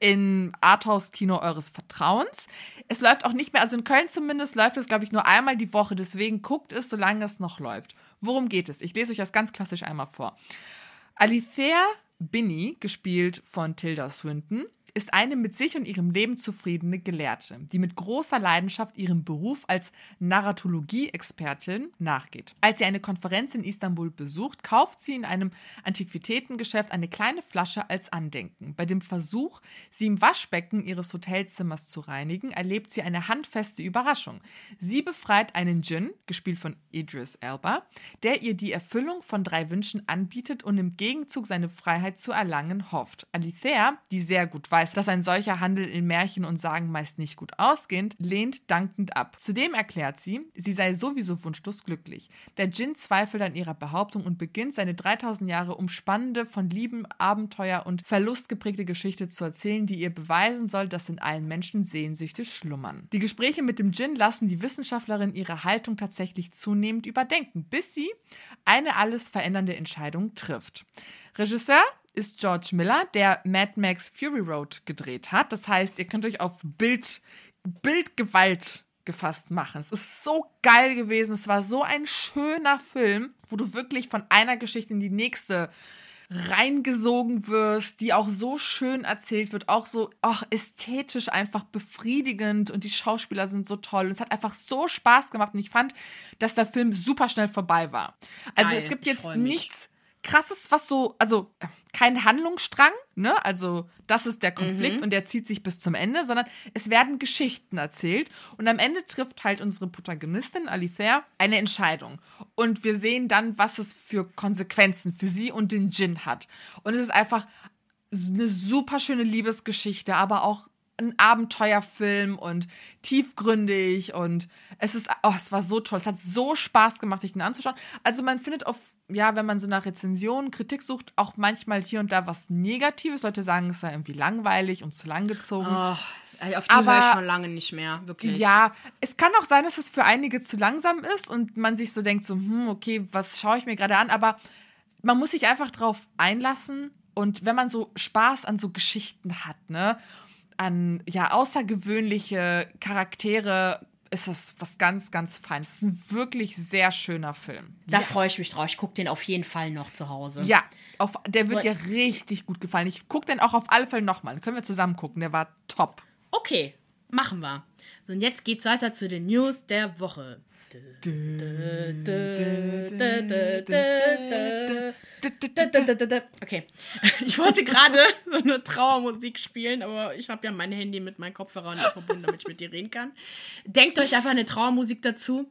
S1: im Arthouse-Kino eures Vertrauens. Es läuft auch nicht mehr, also in Köln zumindest läuft es, glaube ich, nur einmal die Woche. Deswegen guckt es, solange es noch läuft. Worum geht es? Ich lese euch das ganz klassisch einmal vor. Alithea Binney, gespielt von Tilda Swinton, ist eine mit sich und ihrem Leben zufriedene Gelehrte, die mit großer Leidenschaft ihrem Beruf als Narratologie-Expertin nachgeht. Als sie eine Konferenz in Istanbul besucht, kauft sie in einem Antiquitätengeschäft eine kleine Flasche als Andenken. Bei dem Versuch, sie im Waschbecken ihres Hotelzimmers zu reinigen, erlebt sie eine handfeste Überraschung. Sie befreit einen Djinn, gespielt von Idris Elba, der ihr die Erfüllung von drei Wünschen anbietet und im Gegenzug seine Freiheit zu erlangen hofft. Alithea, die sehr gut weiß, weiß, dass ein solcher Handel in Märchen und Sagen meist nicht gut ausgeht, lehnt dankend ab. Zudem erklärt sie, sie sei sowieso wunschlos glücklich. Der Djinn zweifelt an ihrer Behauptung und beginnt seine 3000 Jahre umspannende, von Lieben, Abenteuer und Verlust geprägte Geschichte zu erzählen, die ihr beweisen soll, dass in allen Menschen Sehnsüchte schlummern. Die Gespräche mit dem Djinn lassen die Wissenschaftlerin ihre Haltung tatsächlich zunehmend überdenken, bis sie eine alles verändernde Entscheidung trifft. Regisseur ist George Miller, der Mad Max Fury Road gedreht hat. Das heißt, ihr könnt euch auf Bild, Bildgewalt gefasst machen. Es ist so geil gewesen. Es war so ein schöner Film, wo du wirklich von einer Geschichte in die nächste reingesogen wirst, die auch so schön erzählt wird, auch so ach, ästhetisch einfach befriedigend und die Schauspieler sind so toll. Und es hat einfach so Spaß gemacht und ich fand, dass der Film super schnell vorbei war. Also
S2: Geil,
S1: es gibt jetzt nichts krasses, was so, also kein Handlungsstrang, ne? Also das ist der Konflikt und der zieht sich bis zum Ende, sondern es werden Geschichten erzählt und am Ende trifft halt unsere Protagonistin Alithea eine Entscheidung und wir sehen dann, was es für Konsequenzen für sie und den Djinn hat. Und es ist einfach eine super schöne Liebesgeschichte, aber auch ein Abenteuerfilm und tiefgründig und es ist, oh, es war so toll. Es hat so Spaß gemacht, sich den anzuschauen. Also man findet auf, ja, wenn man so nach Rezensionen, Kritik sucht, auch manchmal hier und da was Negatives. Leute sagen, es sei irgendwie langweilig und zu lang gezogen.
S2: Oh, auf die
S1: Aber-
S2: höre ich schon lange nicht mehr, wirklich.
S1: Ja, es kann auch sein, dass es für einige zu langsam ist und man sich so denkt, so, hm, okay, was schaue ich mir gerade an? Aber man muss sich einfach drauf einlassen und wenn man so Spaß an so Geschichten hat, ne, an ja außergewöhnliche Charaktere, ist das was ganz, ganz Feines. Es ist ein wirklich sehr schöner Film.
S2: Da freue ich mich drauf. Ich gucke den auf jeden Fall noch zu Hause.
S1: Ja, auf, der wird
S2: So-
S1: dir richtig gut gefallen. Ich gucke den auch auf alle Fälle nochmal. Dann können wir zusammen gucken. Der war top.
S2: Okay, machen wir. So, und jetzt geht's weiter zu den News der Woche. Okay. Ich wollte gerade so eine Trauermusik spielen, aber ich habe ja mein Handy mit meinen Kopfhörern verbunden, damit ich mit dir reden kann. Denkt euch einfach eine Trauermusik dazu.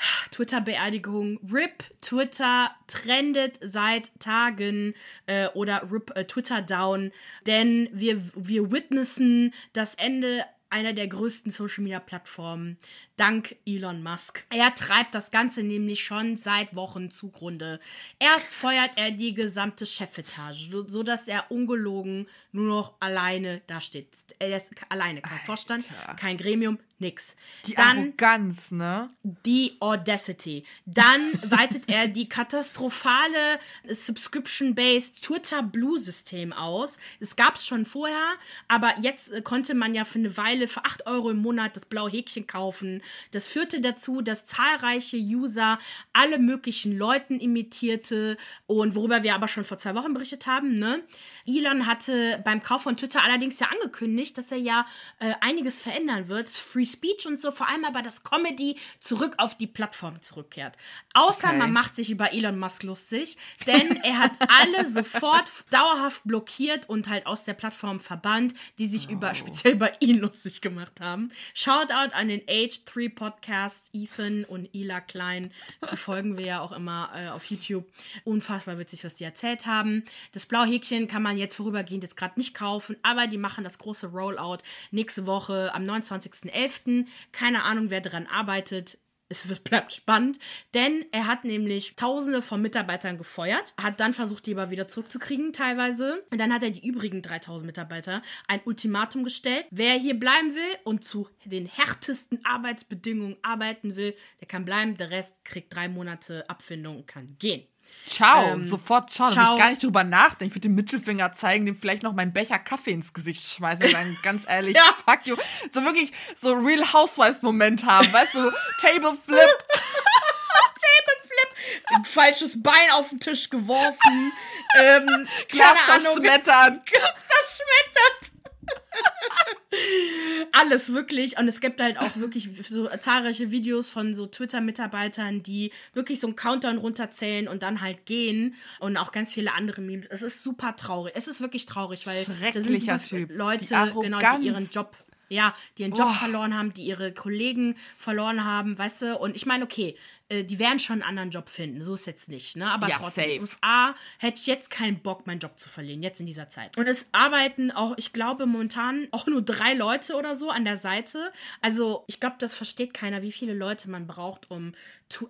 S2: Twitter-Beerdigung. RIP Twitter trendet seit Tagen äh, oder RIP äh, Twitter down, denn wir, wir witnessen das Ende einer der größten Social-Media-Plattformen dank Elon Musk. Er treibt das Ganze nämlich schon seit Wochen zugrunde. Erst feuert er die gesamte Chefetage, so, sodass er ungelogen nur noch alleine da steht. Er ist alleine, kein Vorstand,
S1: Alter.
S2: kein Gremium, nix.
S1: Die
S2: Dann
S1: Arroganz, ne?
S2: die Audacity. Dann weitet er die katastrophale Subscription-Based Twitter Blue-System aus. Es gab es schon vorher, aber jetzt äh, konnte man ja für eine Weile für 8 Euro im Monat das blaue Häkchen kaufen. Das führte dazu, dass zahlreiche User alle möglichen Leuten imitierte und worüber wir aber schon vor zwei Wochen berichtet haben. Ne? Elon hatte beim Kauf von Twitter allerdings ja angekündigt, dass er ja äh, einiges verändern wird. Free Speech und so, vor allem aber, dass Comedy zurück auf die Plattform zurückkehrt. Außer
S1: Okay.
S2: man macht sich über Elon Musk lustig, denn er hat alle sofort dauerhaft blockiert und halt aus der Plattform verbannt, die sich über speziell über ihn lustig gemacht haben. Shoutout an den Age 3 Podcast, Ethan und Ila Klein. Die folgen wir ja auch immer äh, auf YouTube. Unfassbar witzig, was die erzählt haben. Das blaue Häkchen kann man jetzt vorübergehend jetzt gerade nicht kaufen, aber die machen das große Rollout nächste Woche am 29.11. Keine Ahnung, wer daran arbeitet. Es bleibt spannend, denn er hat nämlich Tausende von Mitarbeitern gefeuert, hat dann versucht, die aber wieder zurückzukriegen, teilweise. Und dann hat er die übrigen 3000 Mitarbeiter ein Ultimatum gestellt. Wer hier bleiben will und zu den härtesten Arbeitsbedingungen arbeiten will, der kann bleiben. Der Rest kriegt drei Monate Abfindung und kann gehen.
S1: Ciao,
S2: Ähm,
S1: sofort ciao. Da
S2: ciao.
S1: ich gar nicht drüber nachdenken. Ich würde den Mittelfinger zeigen, dem vielleicht noch meinen Becher Kaffee ins Gesicht schmeißen und sagen, ganz ehrlich,
S2: Ja.
S1: fuck you. So wirklich so Real Housewives-Moment haben, weißt du, Table Flip.
S2: Ein falsches Bein auf den Tisch geworfen. ähm,
S1: Glas
S2: keine Ahnung.
S1: zerschmettern.
S2: zerschmettert. Alles wirklich. Und es gibt halt auch wirklich so zahlreiche Videos von so Twitter-Mitarbeitern, die wirklich so einen Countdown runterzählen und dann halt gehen. Und auch ganz viele andere Memes. Es ist super traurig. Es ist wirklich traurig, weil da sind
S1: Schrecklicher
S2: super
S1: Typ.
S2: Leute,
S1: Die
S2: genau, die ihren Job ja, die ihren Job
S1: Oh.
S2: verloren haben, die ihre Kollegen verloren haben, weißt du? Und ich meine, okay, äh, die werden schon einen anderen Job finden. So ist jetzt nicht, ne? Aber
S1: Ja,
S2: trotzdem,
S1: safe.
S2: in den USA hätte ich jetzt keinen Bock, meinen Job zu verlieren, jetzt in dieser Zeit. Und es arbeiten auch, ich glaube, momentan auch nur drei Leute oder so an der Seite. Also, ich glaube, das versteht keiner, wie viele Leute man braucht, um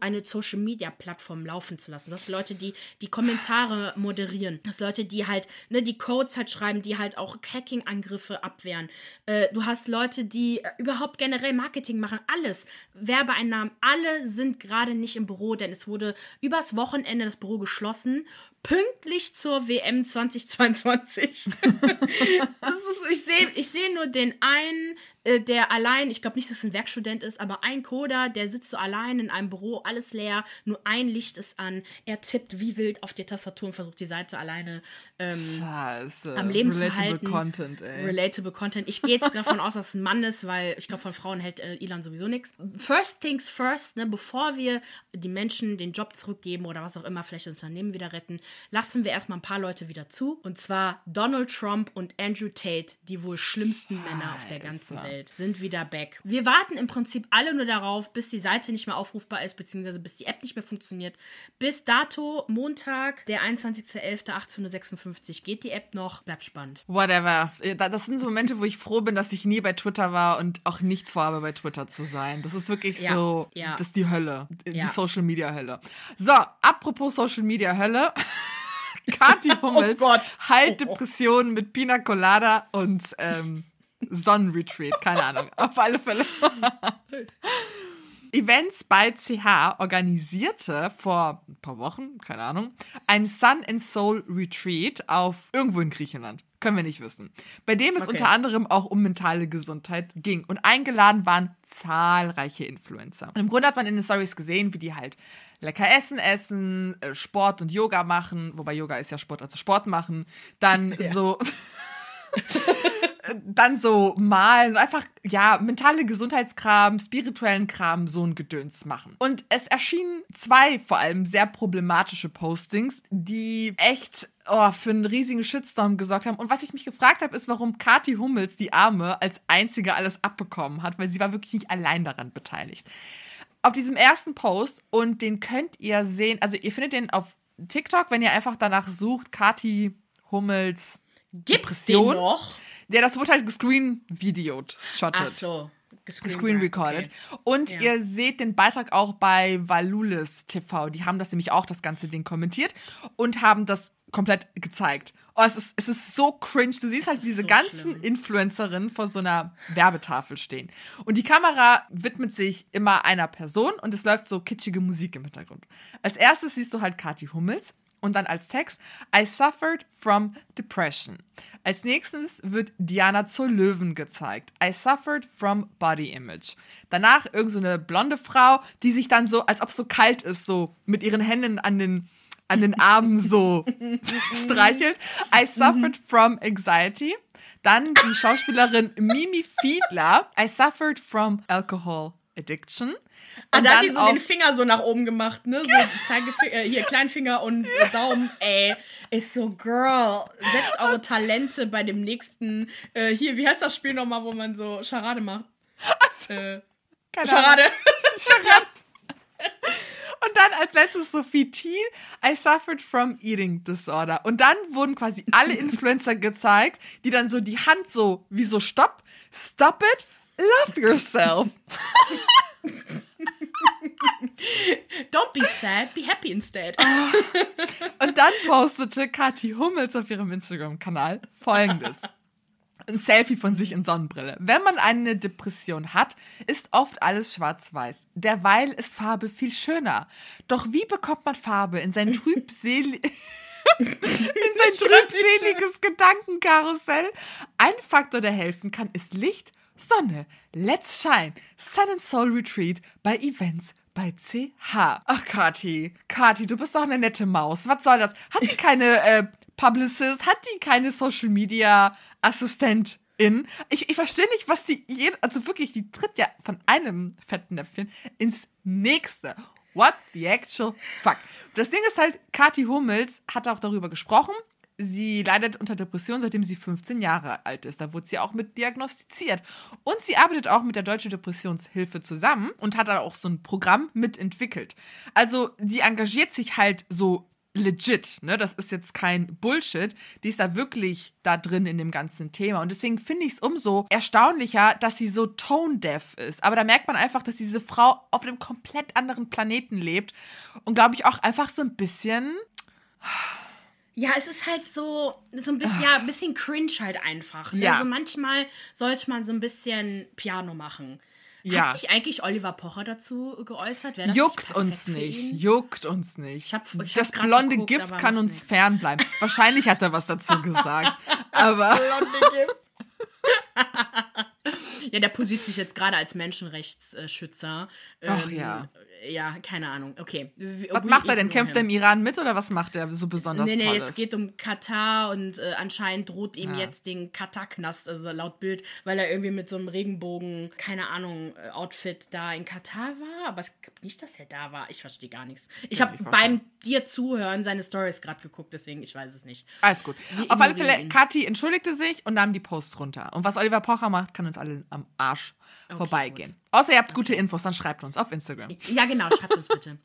S2: eine Social-Media-Plattform laufen zu lassen. Das sind Leute, die die Kommentare moderieren. Das sind Leute, die halt, ne, die Codes halt schreiben, die halt auch Hacking-Angriffe abwehren. Äh, du hast Leute, die äh, überhaupt generell Marketing machen. Alles. Werbeeinnahmen. Alle sind gerade nicht im Büro, denn es wurde übers Wochenende das Büro geschlossen. Pünktlich zur WM 2022. Das ist, ich sehe ich seh nur den einen, äh, der allein, ich glaube nicht, dass es ein Werkstudent ist, aber ein Coder, der sitzt so allein in einem Büro, alles leer, nur ein Licht ist an. Er tippt wie wild auf die Tastatur und versucht die Seite alleine ähm,
S1: Scheiße.
S2: am Leben zu
S1: Relatable
S2: halten.
S1: Content, ey.
S2: Relatable Content. Ich gehe jetzt davon aus, dass es ein Mann ist, weil ich glaube, von Frauen hält äh, Elon sowieso nichts. First things first, ne, bevor wir die Menschen den Job zurückgeben oder was auch immer, vielleicht das Unternehmen wieder retten, lassen wir erstmal ein paar Leute wieder zu. Und zwar Donald Trump und Andrew Tate, die wohl schlimmsten Männer auf der ganzen
S1: Scheiße.
S2: Welt, sind wieder back. Wir warten im Prinzip alle nur darauf, bis die Seite nicht mehr aufrufbar ist, beziehungsweise bis die App nicht mehr funktioniert. Bis dato, Montag, der 21.11.1856 Uhr geht die App noch. Bleibt spannend.
S1: Whatever. Da- Das sind so Momente, wo ich froh bin, dass ich nie bei Twitter war und auch nicht vorhabe, bei Twitter zu sein. Das ist wirklich
S2: Ja,
S1: so,
S2: ja.
S1: das ist die Hölle. Die
S2: Ja.
S1: Social Media Hölle. So, apropos Social Media Hölle. Kathi Hummels
S2: Oh Gott.
S1: heilt Depressionen mit Pina Colada und ähm, Sonnenretreat. Keine Ahnung. Auf alle Fälle. Events bei CH organisierte vor ein paar Wochen, keine Ahnung, ein Sun and Soul Retreat auf irgendwo in Griechenland. Können wir nicht wissen. Bei dem es
S2: Okay.
S1: unter anderem auch um mentale Gesundheit ging. Und eingeladen waren zahlreiche Influencer. Und im Grunde hat man in den Stories gesehen, wie die halt lecker Essen essen, äh, Sport und Yoga machen, wobei Yoga ist ja Sport, also Sport machen, dann so dann so malen, einfach, ja, mentale Gesundheitskram, spirituellen Kram, so ein Gedöns machen. Und es erschienen zwei vor allem sehr problematische Postings, die echt oh, für einen riesigen Shitstorm gesorgt haben. Und was ich mich gefragt habe, ist, warum Kathi Hummels, die Arme, als einzige alles abbekommen hat, weil sie war wirklich nicht allein daran beteiligt. Auf diesem ersten Post, und den könnt ihr sehen, also ihr findet den auf TikTok, wenn ihr einfach danach sucht, Kathi Hummels
S2: Gibt's den
S1: Depression.
S2: noch?
S1: Ja, das wurde halt gescreen-videoed, shotted.
S2: Ach so.
S1: Screen recorded.
S2: Okay.
S1: Und
S2: Ja.
S1: ihr seht den Beitrag auch bei Valulis TV. Die haben das nämlich auch, das ganze Ding kommentiert und haben das komplett gezeigt. Oh, es ist, es ist so cringe. Du siehst halt diese
S2: so
S1: ganzen
S2: schlimm.
S1: Influencerinnen vor so einer Werbetafel stehen. Und die Kamera widmet sich immer einer Person und es läuft so kitschige Musik im Hintergrund. Als erstes siehst du halt Kathi Hummels und dann als Text I suffered from depression. Als nächstes wird Diana zur Löwen gezeigt. I suffered from body image. Danach irgend so blonde Frau, die sich dann so, als ob es so kalt ist, so mit ihren Händen an den an den Armen so streichelt. I suffered from anxiety. Dann die Schauspielerin Mimi Fiedler. I suffered from alcohol addiction.
S2: Und
S1: Und
S2: dann, hat die so den Finger so nach oben gemacht, ne? So Zeigefinger, äh, hier Kleinfinger und Daumen, ey. Ist so, Girl, setzt eure Talente bei dem nächsten, äh, hier, wie heißt das Spiel nochmal, wo man so Charade macht? Äh,
S1: keine Ahnung.
S2: Charade.
S1: Charade. Und dann als letztes Sophie Thiel, I suffered from eating disorder. Und dann wurden quasi alle Influencer gezeigt, die dann so die Hand so, wie so stopp, stop it, love yourself.
S2: Don't be sad, be happy instead.
S1: Und dann postete Kathi Hummels auf ihrem Instagram-Kanal folgendes. Ein Selfie von sich in Sonnenbrille. Wenn man eine Depression hat, ist oft alles schwarz-weiß. Derweil ist Farbe viel schöner. Doch wie bekommt man Farbe in sein trübsel in sein trübseliges Gedankenkarussell? Ein Faktor, der helfen kann, ist Licht, Sonne. Let's shine. Sun and Soul Retreat bei Events bei CH. Ach, Kathi, Kathi, du bist doch eine nette Maus. Was soll das? Hat die keine äh, Publicist? Hat die keine Social Media Assistentin? Ich, ich verstehe nicht, was die, also wirklich, die tritt ja von einem fetten Näpfchen ins nächste. What the actual fuck? Das Ding ist halt, Kathi Hummels hat auch darüber gesprochen. Sie leidet unter Depression, seitdem sie 15 Jahre alt ist. Da wurde sie auch mit diagnostiziert. Und sie arbeitet auch mit der Deutschen Depressionshilfe zusammen und hat da auch so ein Programm mitentwickelt. Also sie engagiert sich halt so legit, ne? Das ist jetzt kein Bullshit. Die ist da wirklich da drin in dem ganzen Thema. Und deswegen finde ich es umso erstaunlicher, dass sie so tone-deaf ist. Aber da merkt man einfach, dass diese Frau auf einem komplett anderen Planeten lebt und glaube ich auch einfach so ein bisschen.
S2: Ja, es ist halt so, so ein bisschen, ja, ein bisschen cringe halt einfach.
S1: Ja.
S2: Also manchmal sollte man so ein bisschen Piano machen.
S1: Ja.
S2: Hat sich eigentlich Oliver Pocher dazu geäußert?
S1: Juckt
S2: nicht
S1: uns nicht, juckt uns nicht.
S2: Ich hab- ich
S1: das blonde
S2: geguckt,
S1: Gift kann uns
S2: nicht.
S1: fernbleiben. Wahrscheinlich hat er was dazu gesagt. Aber
S2: Ja, der posiert sich jetzt gerade als Menschenrechtsschützer.
S1: Ach
S2: Ähm,
S1: ja.
S2: Ja, keine Ahnung. Okay.
S1: was macht er denn? Kämpft er im Iran mit oder was macht er so besonders
S2: Nee, nee,
S1: Tolles?
S2: jetzt geht um Katar und äh, anscheinend droht ihm
S1: Ja.
S2: jetzt den Katar-Knast, also laut Bild, weil er irgendwie mit so einem Regenbogen, keine Ahnung, äh, Outfit da in Katar war. Aber es gibt nicht, dass er da war. Ich verstehe gar nichts. Ich
S1: Ja,
S2: habe beim dir zuhören seine Stories gerade geguckt, deswegen ich weiß es nicht.
S1: Alles gut.
S2: Wir
S1: Auf alle Fälle. Kathi entschuldigte sich und nahm die Posts runter. Und was Oliver Pocher macht, kann uns alle am Arsch vorbeigehen. Außer ihr habt gute Infos, dann schreibt uns auf Instagram.
S2: Ja, genau, schreibt uns bitte.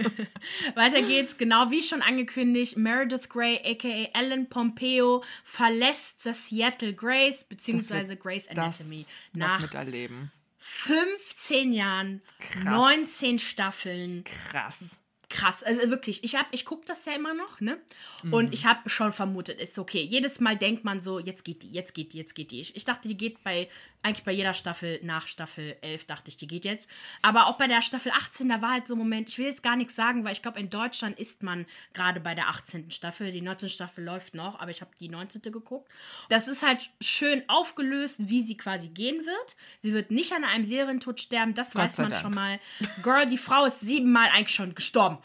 S2: Weiter geht's, genau wie schon angekündigt, Meredith Grey, aka Ellen Pompeo, verlässt das Seattle Grace, beziehungsweise Grace Anatomy, nach
S1: miterleben.
S2: 15 Jahren,
S1: Krass.
S2: 19 Staffeln.
S1: Krass.
S2: Krass, also wirklich, ich hab, ich gucke das ja immer noch, ne? Und ich habe schon vermutet, ist okay. Jedes Mal denkt man so, jetzt geht die, jetzt geht die, jetzt geht die. Ich, ich dachte, die geht bei, eigentlich bei jeder Staffel nach Staffel 11, dachte ich, die geht jetzt. Aber auch bei der Staffel 18, da war halt so ein Moment, ich will jetzt gar nichts sagen, weil ich glaube, in Deutschland ist man gerade bei der 18. Staffel. Die 19. Staffel läuft noch, aber ich habe die 19. geguckt. Das ist halt schön aufgelöst, wie sie quasi gehen wird. Sie wird nicht an einem Serientod sterben, das weiß
S1: sei
S2: man
S1: Dank.
S2: schon mal. Girl, die Frau ist siebenmal eigentlich schon gestorben.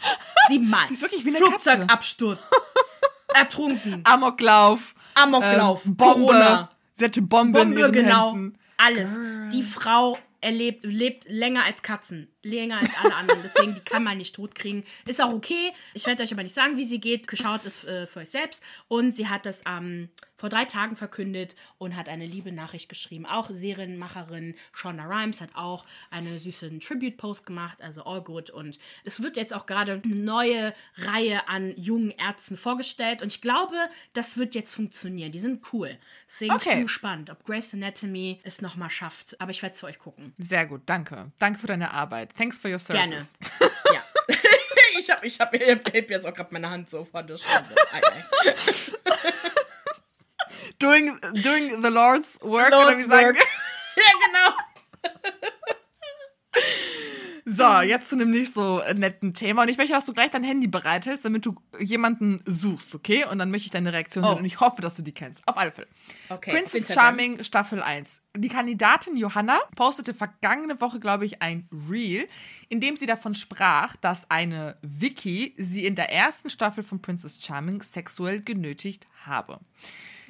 S2: Siebenmal.
S1: Die ist wirklich wie eine.
S2: Flugzeugabsturz. Ertrunken.
S1: Amoklauf.
S2: Amoklauf.
S1: ähm, Bombe.
S2: Corona.
S1: Sie hatte Bombe, in
S2: Bombe,
S1: ihren
S2: genau.
S1: Händen.
S2: Alles. Die Frau erlebt, lebt länger als Katzen. Länger als alle anderen. Deswegen, die kann man nicht tot kriegen. Ist auch okay. Ich werde euch aber nicht sagen, wie sie geht. Geschaut es äh, für euch selbst. Und sie hat das ähm, vor drei Tagen verkündet und hat eine liebe Nachricht geschrieben. Auch Serienmacherin Shonda Rhimes hat auch einen süßen Tribute-Post gemacht. Also all good. Und es wird jetzt auch gerade eine neue Reihe an jungen Ärzten vorgestellt. Und ich glaube, das wird jetzt funktionieren. Die sind cool. Deswegen
S1: Okay.
S2: ich bin gespannt, ob Grace Anatomy es nochmal schafft. Aber ich werde es für euch gucken.
S1: Sehr gut, danke. Danke für deine Arbeit. Thanks for your
S2: Gerne.
S1: service.
S2: Ja. ich habe ich hab, ich hab jetzt auch gerade meine Hand so vor der Stirn.
S1: Doing, doing the Lord's work,
S2: Lord's
S1: oder wie sagen
S2: ja, genau.
S1: So, jetzt zu einem nicht so äh, netten Thema. Und ich möchte, dass du gleich dein Handy bereithältst, damit du jemanden suchst, okay? Und dann möchte ich deine Reaktion
S2: Oh.
S1: sehen. Und ich hoffe, dass du die kennst. Auf alle Fälle.
S2: Okay,
S1: Princess. Charming Staffel 1. Die Kandidatin Johanna postete vergangene Woche, glaube ich, ein Reel, in dem sie davon sprach, dass eine Vicky sie in der ersten Staffel von Princess Charming sexuell genötigt habe.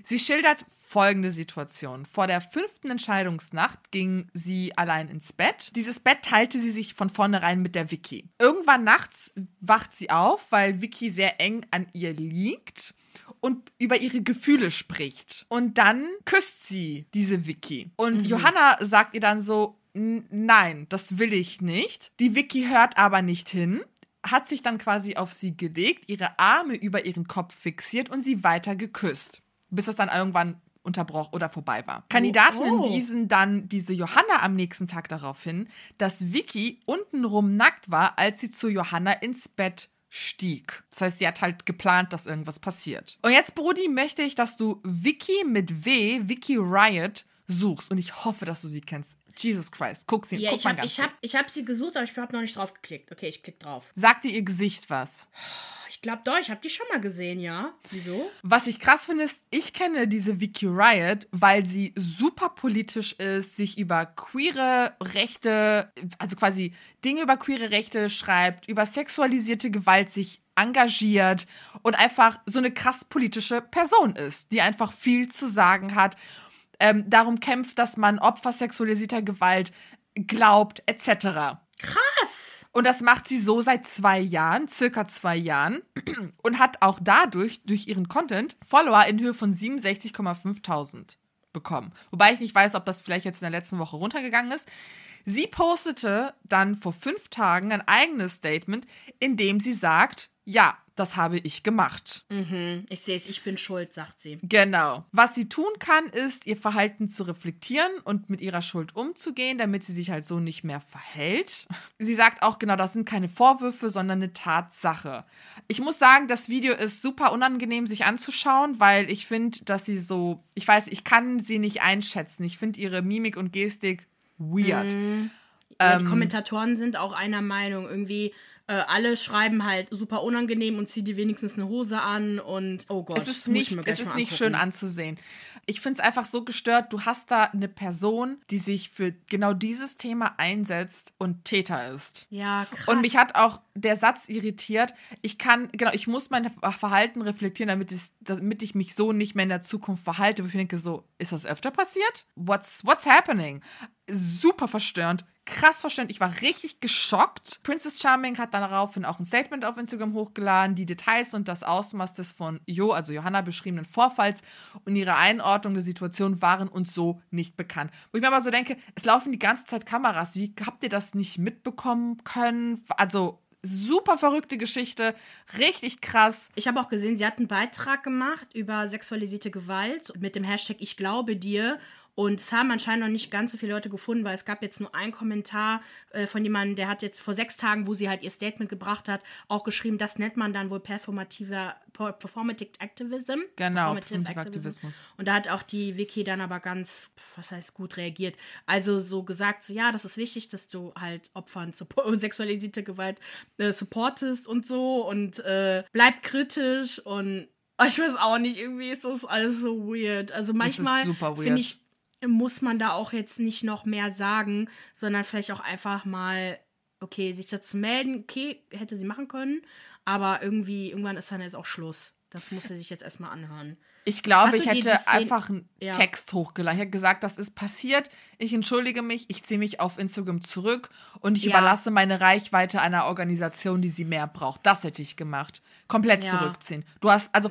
S1: Sie schildert folgende Situation. Vor der fünften Entscheidungsnacht ging sie allein ins Bett. Dieses Bett teilte sie sich von vornherein mit der Vicky. Irgendwann nachts wacht sie auf, weil Vicky sehr eng an ihr liegt und über ihre Gefühle spricht. Und dann küsst sie diese Vicky. Und Johanna sagt ihr dann so, "N- nein, das will ich nicht. Die Vicky hört aber nicht hin hat sich dann quasi auf sie gelegt, ihre Arme über ihren Kopf fixiert und sie weiter geküsst, bis es dann irgendwann unterbrochen oder vorbei war. Kandidatinnen
S2: oh.
S1: wiesen dann diese Johanna am nächsten Tag darauf hin, dass Vicky untenrum nackt war, als sie zu Johanna ins Bett stieg. Das heißt, sie hat halt geplant, dass irgendwas passiert. Und jetzt, Brudi, möchte ich, dass du Vicky mit W, Vicky Riot, suchst. Und ich hoffe, dass du sie kennst. Jesus Christ. Guck sie,
S2: Ja,
S1: guck
S2: ich
S1: mal
S2: habe ich hab, ich hab sie gesucht, aber ich habe noch nicht drauf geklickt. Okay, ich klick drauf.
S1: Sagt dir ihr Gesicht was?
S2: Ich glaube doch, ich habe die schon mal gesehen, ja. Wieso?
S1: Was ich krass finde, ist, ich kenne diese Vicky Riot, weil sie super politisch ist, sich über queere Rechte, also quasi Dinge über queere Rechte schreibt, über sexualisierte Gewalt sich engagiert und einfach so eine krass politische Person ist, die einfach viel zu sagen hat, ähm, darum kämpft, dass man Opfer sexualisierter Gewalt glaubt, etc.
S2: Krass.
S1: Und das macht sie so seit zwei Jahren, circa zwei Jahren. Und hat auch dadurch, durch ihren Content, Follower in Höhe von 67,5000 bekommen. Wobei ich nicht weiß, ob das vielleicht jetzt in der letzten Woche runtergegangen ist. Sie postete dann vor fünf Tagen ein eigenes Statement, in dem sie sagt, ja, das habe ich gemacht.
S2: Mhm, ich sehe es, ich bin schuld, sagt sie.
S1: Genau. Was sie tun kann, ist, ihr Verhalten zu reflektieren und mit ihrer Schuld umzugehen, damit sie sich halt so nicht mehr verhält. Sie sagt auch genau, das sind keine Vorwürfe, sondern eine Tatsache. Ich muss sagen, das Video ist super unangenehm, sich anzuschauen, weil ich finde, dass sie so, ich weiß, ich kann sie nicht einschätzen. Ich finde ihre Mimik und Gestik weird.
S2: Mhm. Ja, die Kommentatoren sind auch einer Meinung. Irgendwie äh, alle schreiben halt super unangenehm und zieh dir wenigstens eine Hose an und oh Gott.
S1: Es ist nicht, es ist nicht schön anzusehen. Ich finde es einfach so gestört, du hast da eine Person, die sich für genau dieses Thema einsetzt und Täter ist.
S2: Ja, krass.
S1: Und mich hat auch der Satz irritiert. Ich kann, genau, ich muss mein Verhalten reflektieren, damit ich, damit ich mich so nicht mehr in der Zukunft verhalte. Wo ich denke, so, ist das öfter passiert? What's, what's happening? Super verstörend krass verstörend. Ich war richtig geschockt. Princess Charming hat daraufhin auch ein Statement auf Instagram hochgeladen. Die Details und das Ausmaß des von Jo, also Johanna, beschriebenen Vorfalls und ihre Einordnung der Situation waren uns so nicht bekannt. Wo ich mir aber so denke, es laufen die ganze Zeit Kameras. Wie habt ihr das nicht mitbekommen können? Also super verrückte Geschichte, richtig krass.
S2: Ich habe auch gesehen, sie hat einen Beitrag gemacht über sexualisierte Gewalt mit dem Hashtag Ich glaube dir und es haben anscheinend noch nicht ganz so viele Leute gefunden, weil es gab jetzt nur einen Kommentar äh, von jemandem, der hat jetzt vor sechs Tagen, wo sie halt ihr Statement gebracht hat, auch geschrieben, das nennt man dann wohl performativer Performative Activism.
S1: Genau, Performative
S2: Aktivismus. Und da hat auch die Wiki dann aber ganz, was heißt gut reagiert. Also so gesagt, so ja, das ist wichtig, dass du halt Opfern sexualisierte Gewalt äh, supportest und so und äh, bleib kritisch und ich weiß auch nicht, irgendwie ist das alles so weird. Also manchmal finde ich muss man da auch jetzt nicht noch mehr sagen, sondern vielleicht auch einfach mal, okay, sich dazu melden, okay, hätte sie machen können, aber irgendwie, irgendwann ist dann jetzt auch Schluss. Das muss sie sich jetzt erstmal anhören.
S1: Ich glaube, ich hätte einfach einen ja. Text hochgeladen. Ich hätte gesagt, das ist passiert. Ich entschuldige mich, ich ziehe mich auf Instagram zurück und ich ja. überlasse meine Reichweite einer Organisation, die sie mehr braucht. Das hätte ich gemacht. Komplett ja. zurückziehen. Du hast, also,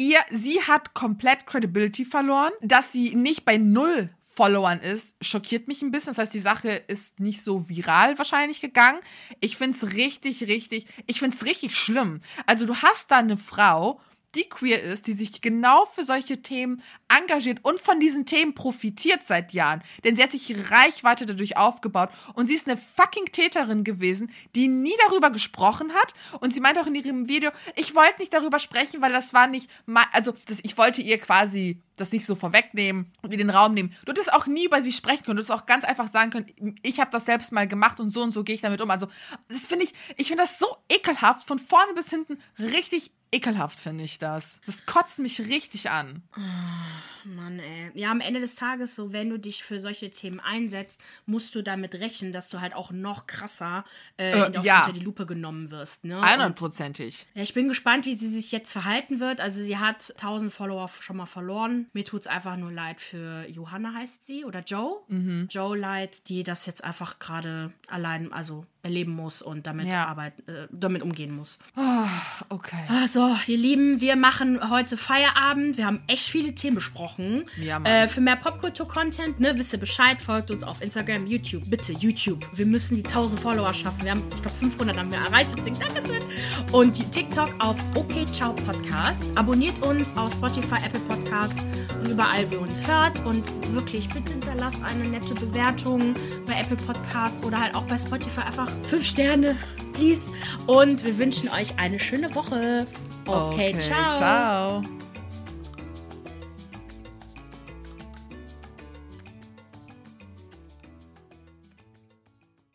S1: ihr, sie hat komplett Credibility verloren. Dass sie nicht bei null Followern ist, schockiert mich ein bisschen. Das heißt, die Sache ist nicht so viral wahrscheinlich gegangen. Ich finde es richtig, richtig, ich finde es richtig schlimm. Also du hast da eine Frau, die queer ist, die sich genau für solche Themen engagiert und von diesen Themen profitiert seit Jahren. Denn sie hat sich Reichweite dadurch aufgebaut und sie ist eine fucking Täterin gewesen, die nie darüber gesprochen hat. Und sie meint auch in ihrem Video, ich wollte nicht darüber sprechen, weil das war nicht, also das, ich wollte ihr quasi das nicht so vorwegnehmen und ihr den Raum nehmen. Du hättest auch nie über sie sprechen können. Du hättest auch ganz einfach sagen können, ich habe das selbst mal gemacht und so und so gehe ich damit um. Also das finde ich, ich finde das so ekelhaft, von vorne bis hinten richtig ekelhaft finde ich das. Das kotzt mich richtig an.
S2: Oh, Mann, ey. Ja, am Ende des Tages, so wenn du dich für solche Themen einsetzt, musst du damit rechnen, dass du halt auch noch krasser äh, äh, auf, ja. unter die Lupe genommen wirst. Ne?
S1: Einhundertprozentig.
S2: Ja, ich bin gespannt, wie sie sich jetzt verhalten wird. Also sie hat 1000 Follower schon mal verloren. Mir tut es einfach nur leid für Johanna heißt sie oder Joe. Mhm. Joe leid, die das jetzt einfach gerade allein, also erleben muss und damit ja. arbeiten, äh, damit umgehen muss.
S1: Oh, okay.
S2: Also, ihr Lieben, wir machen heute Feierabend. Wir haben echt viele Themen besprochen. Ja, äh, für mehr Popkultur-Content, ne, wisst ihr Bescheid, folgt uns auf Instagram, YouTube. Bitte, YouTube. Wir müssen die 1000 Follower schaffen. Wir haben, ich glaube, 500 haben wir erreicht. Deswegen danke schön. Und TikTok auf OK Ciao Podcast. Abonniert uns auf Spotify, Apple Podcast und überall, wo ihr uns hört. Und wirklich, bitte hinterlasst eine nette Bewertung bei Apple Podcast oder halt auch bei Spotify einfach fünf Sterne, please. Und wir wünschen euch eine schöne Woche. Okay, okay ciao.
S1: Ciao.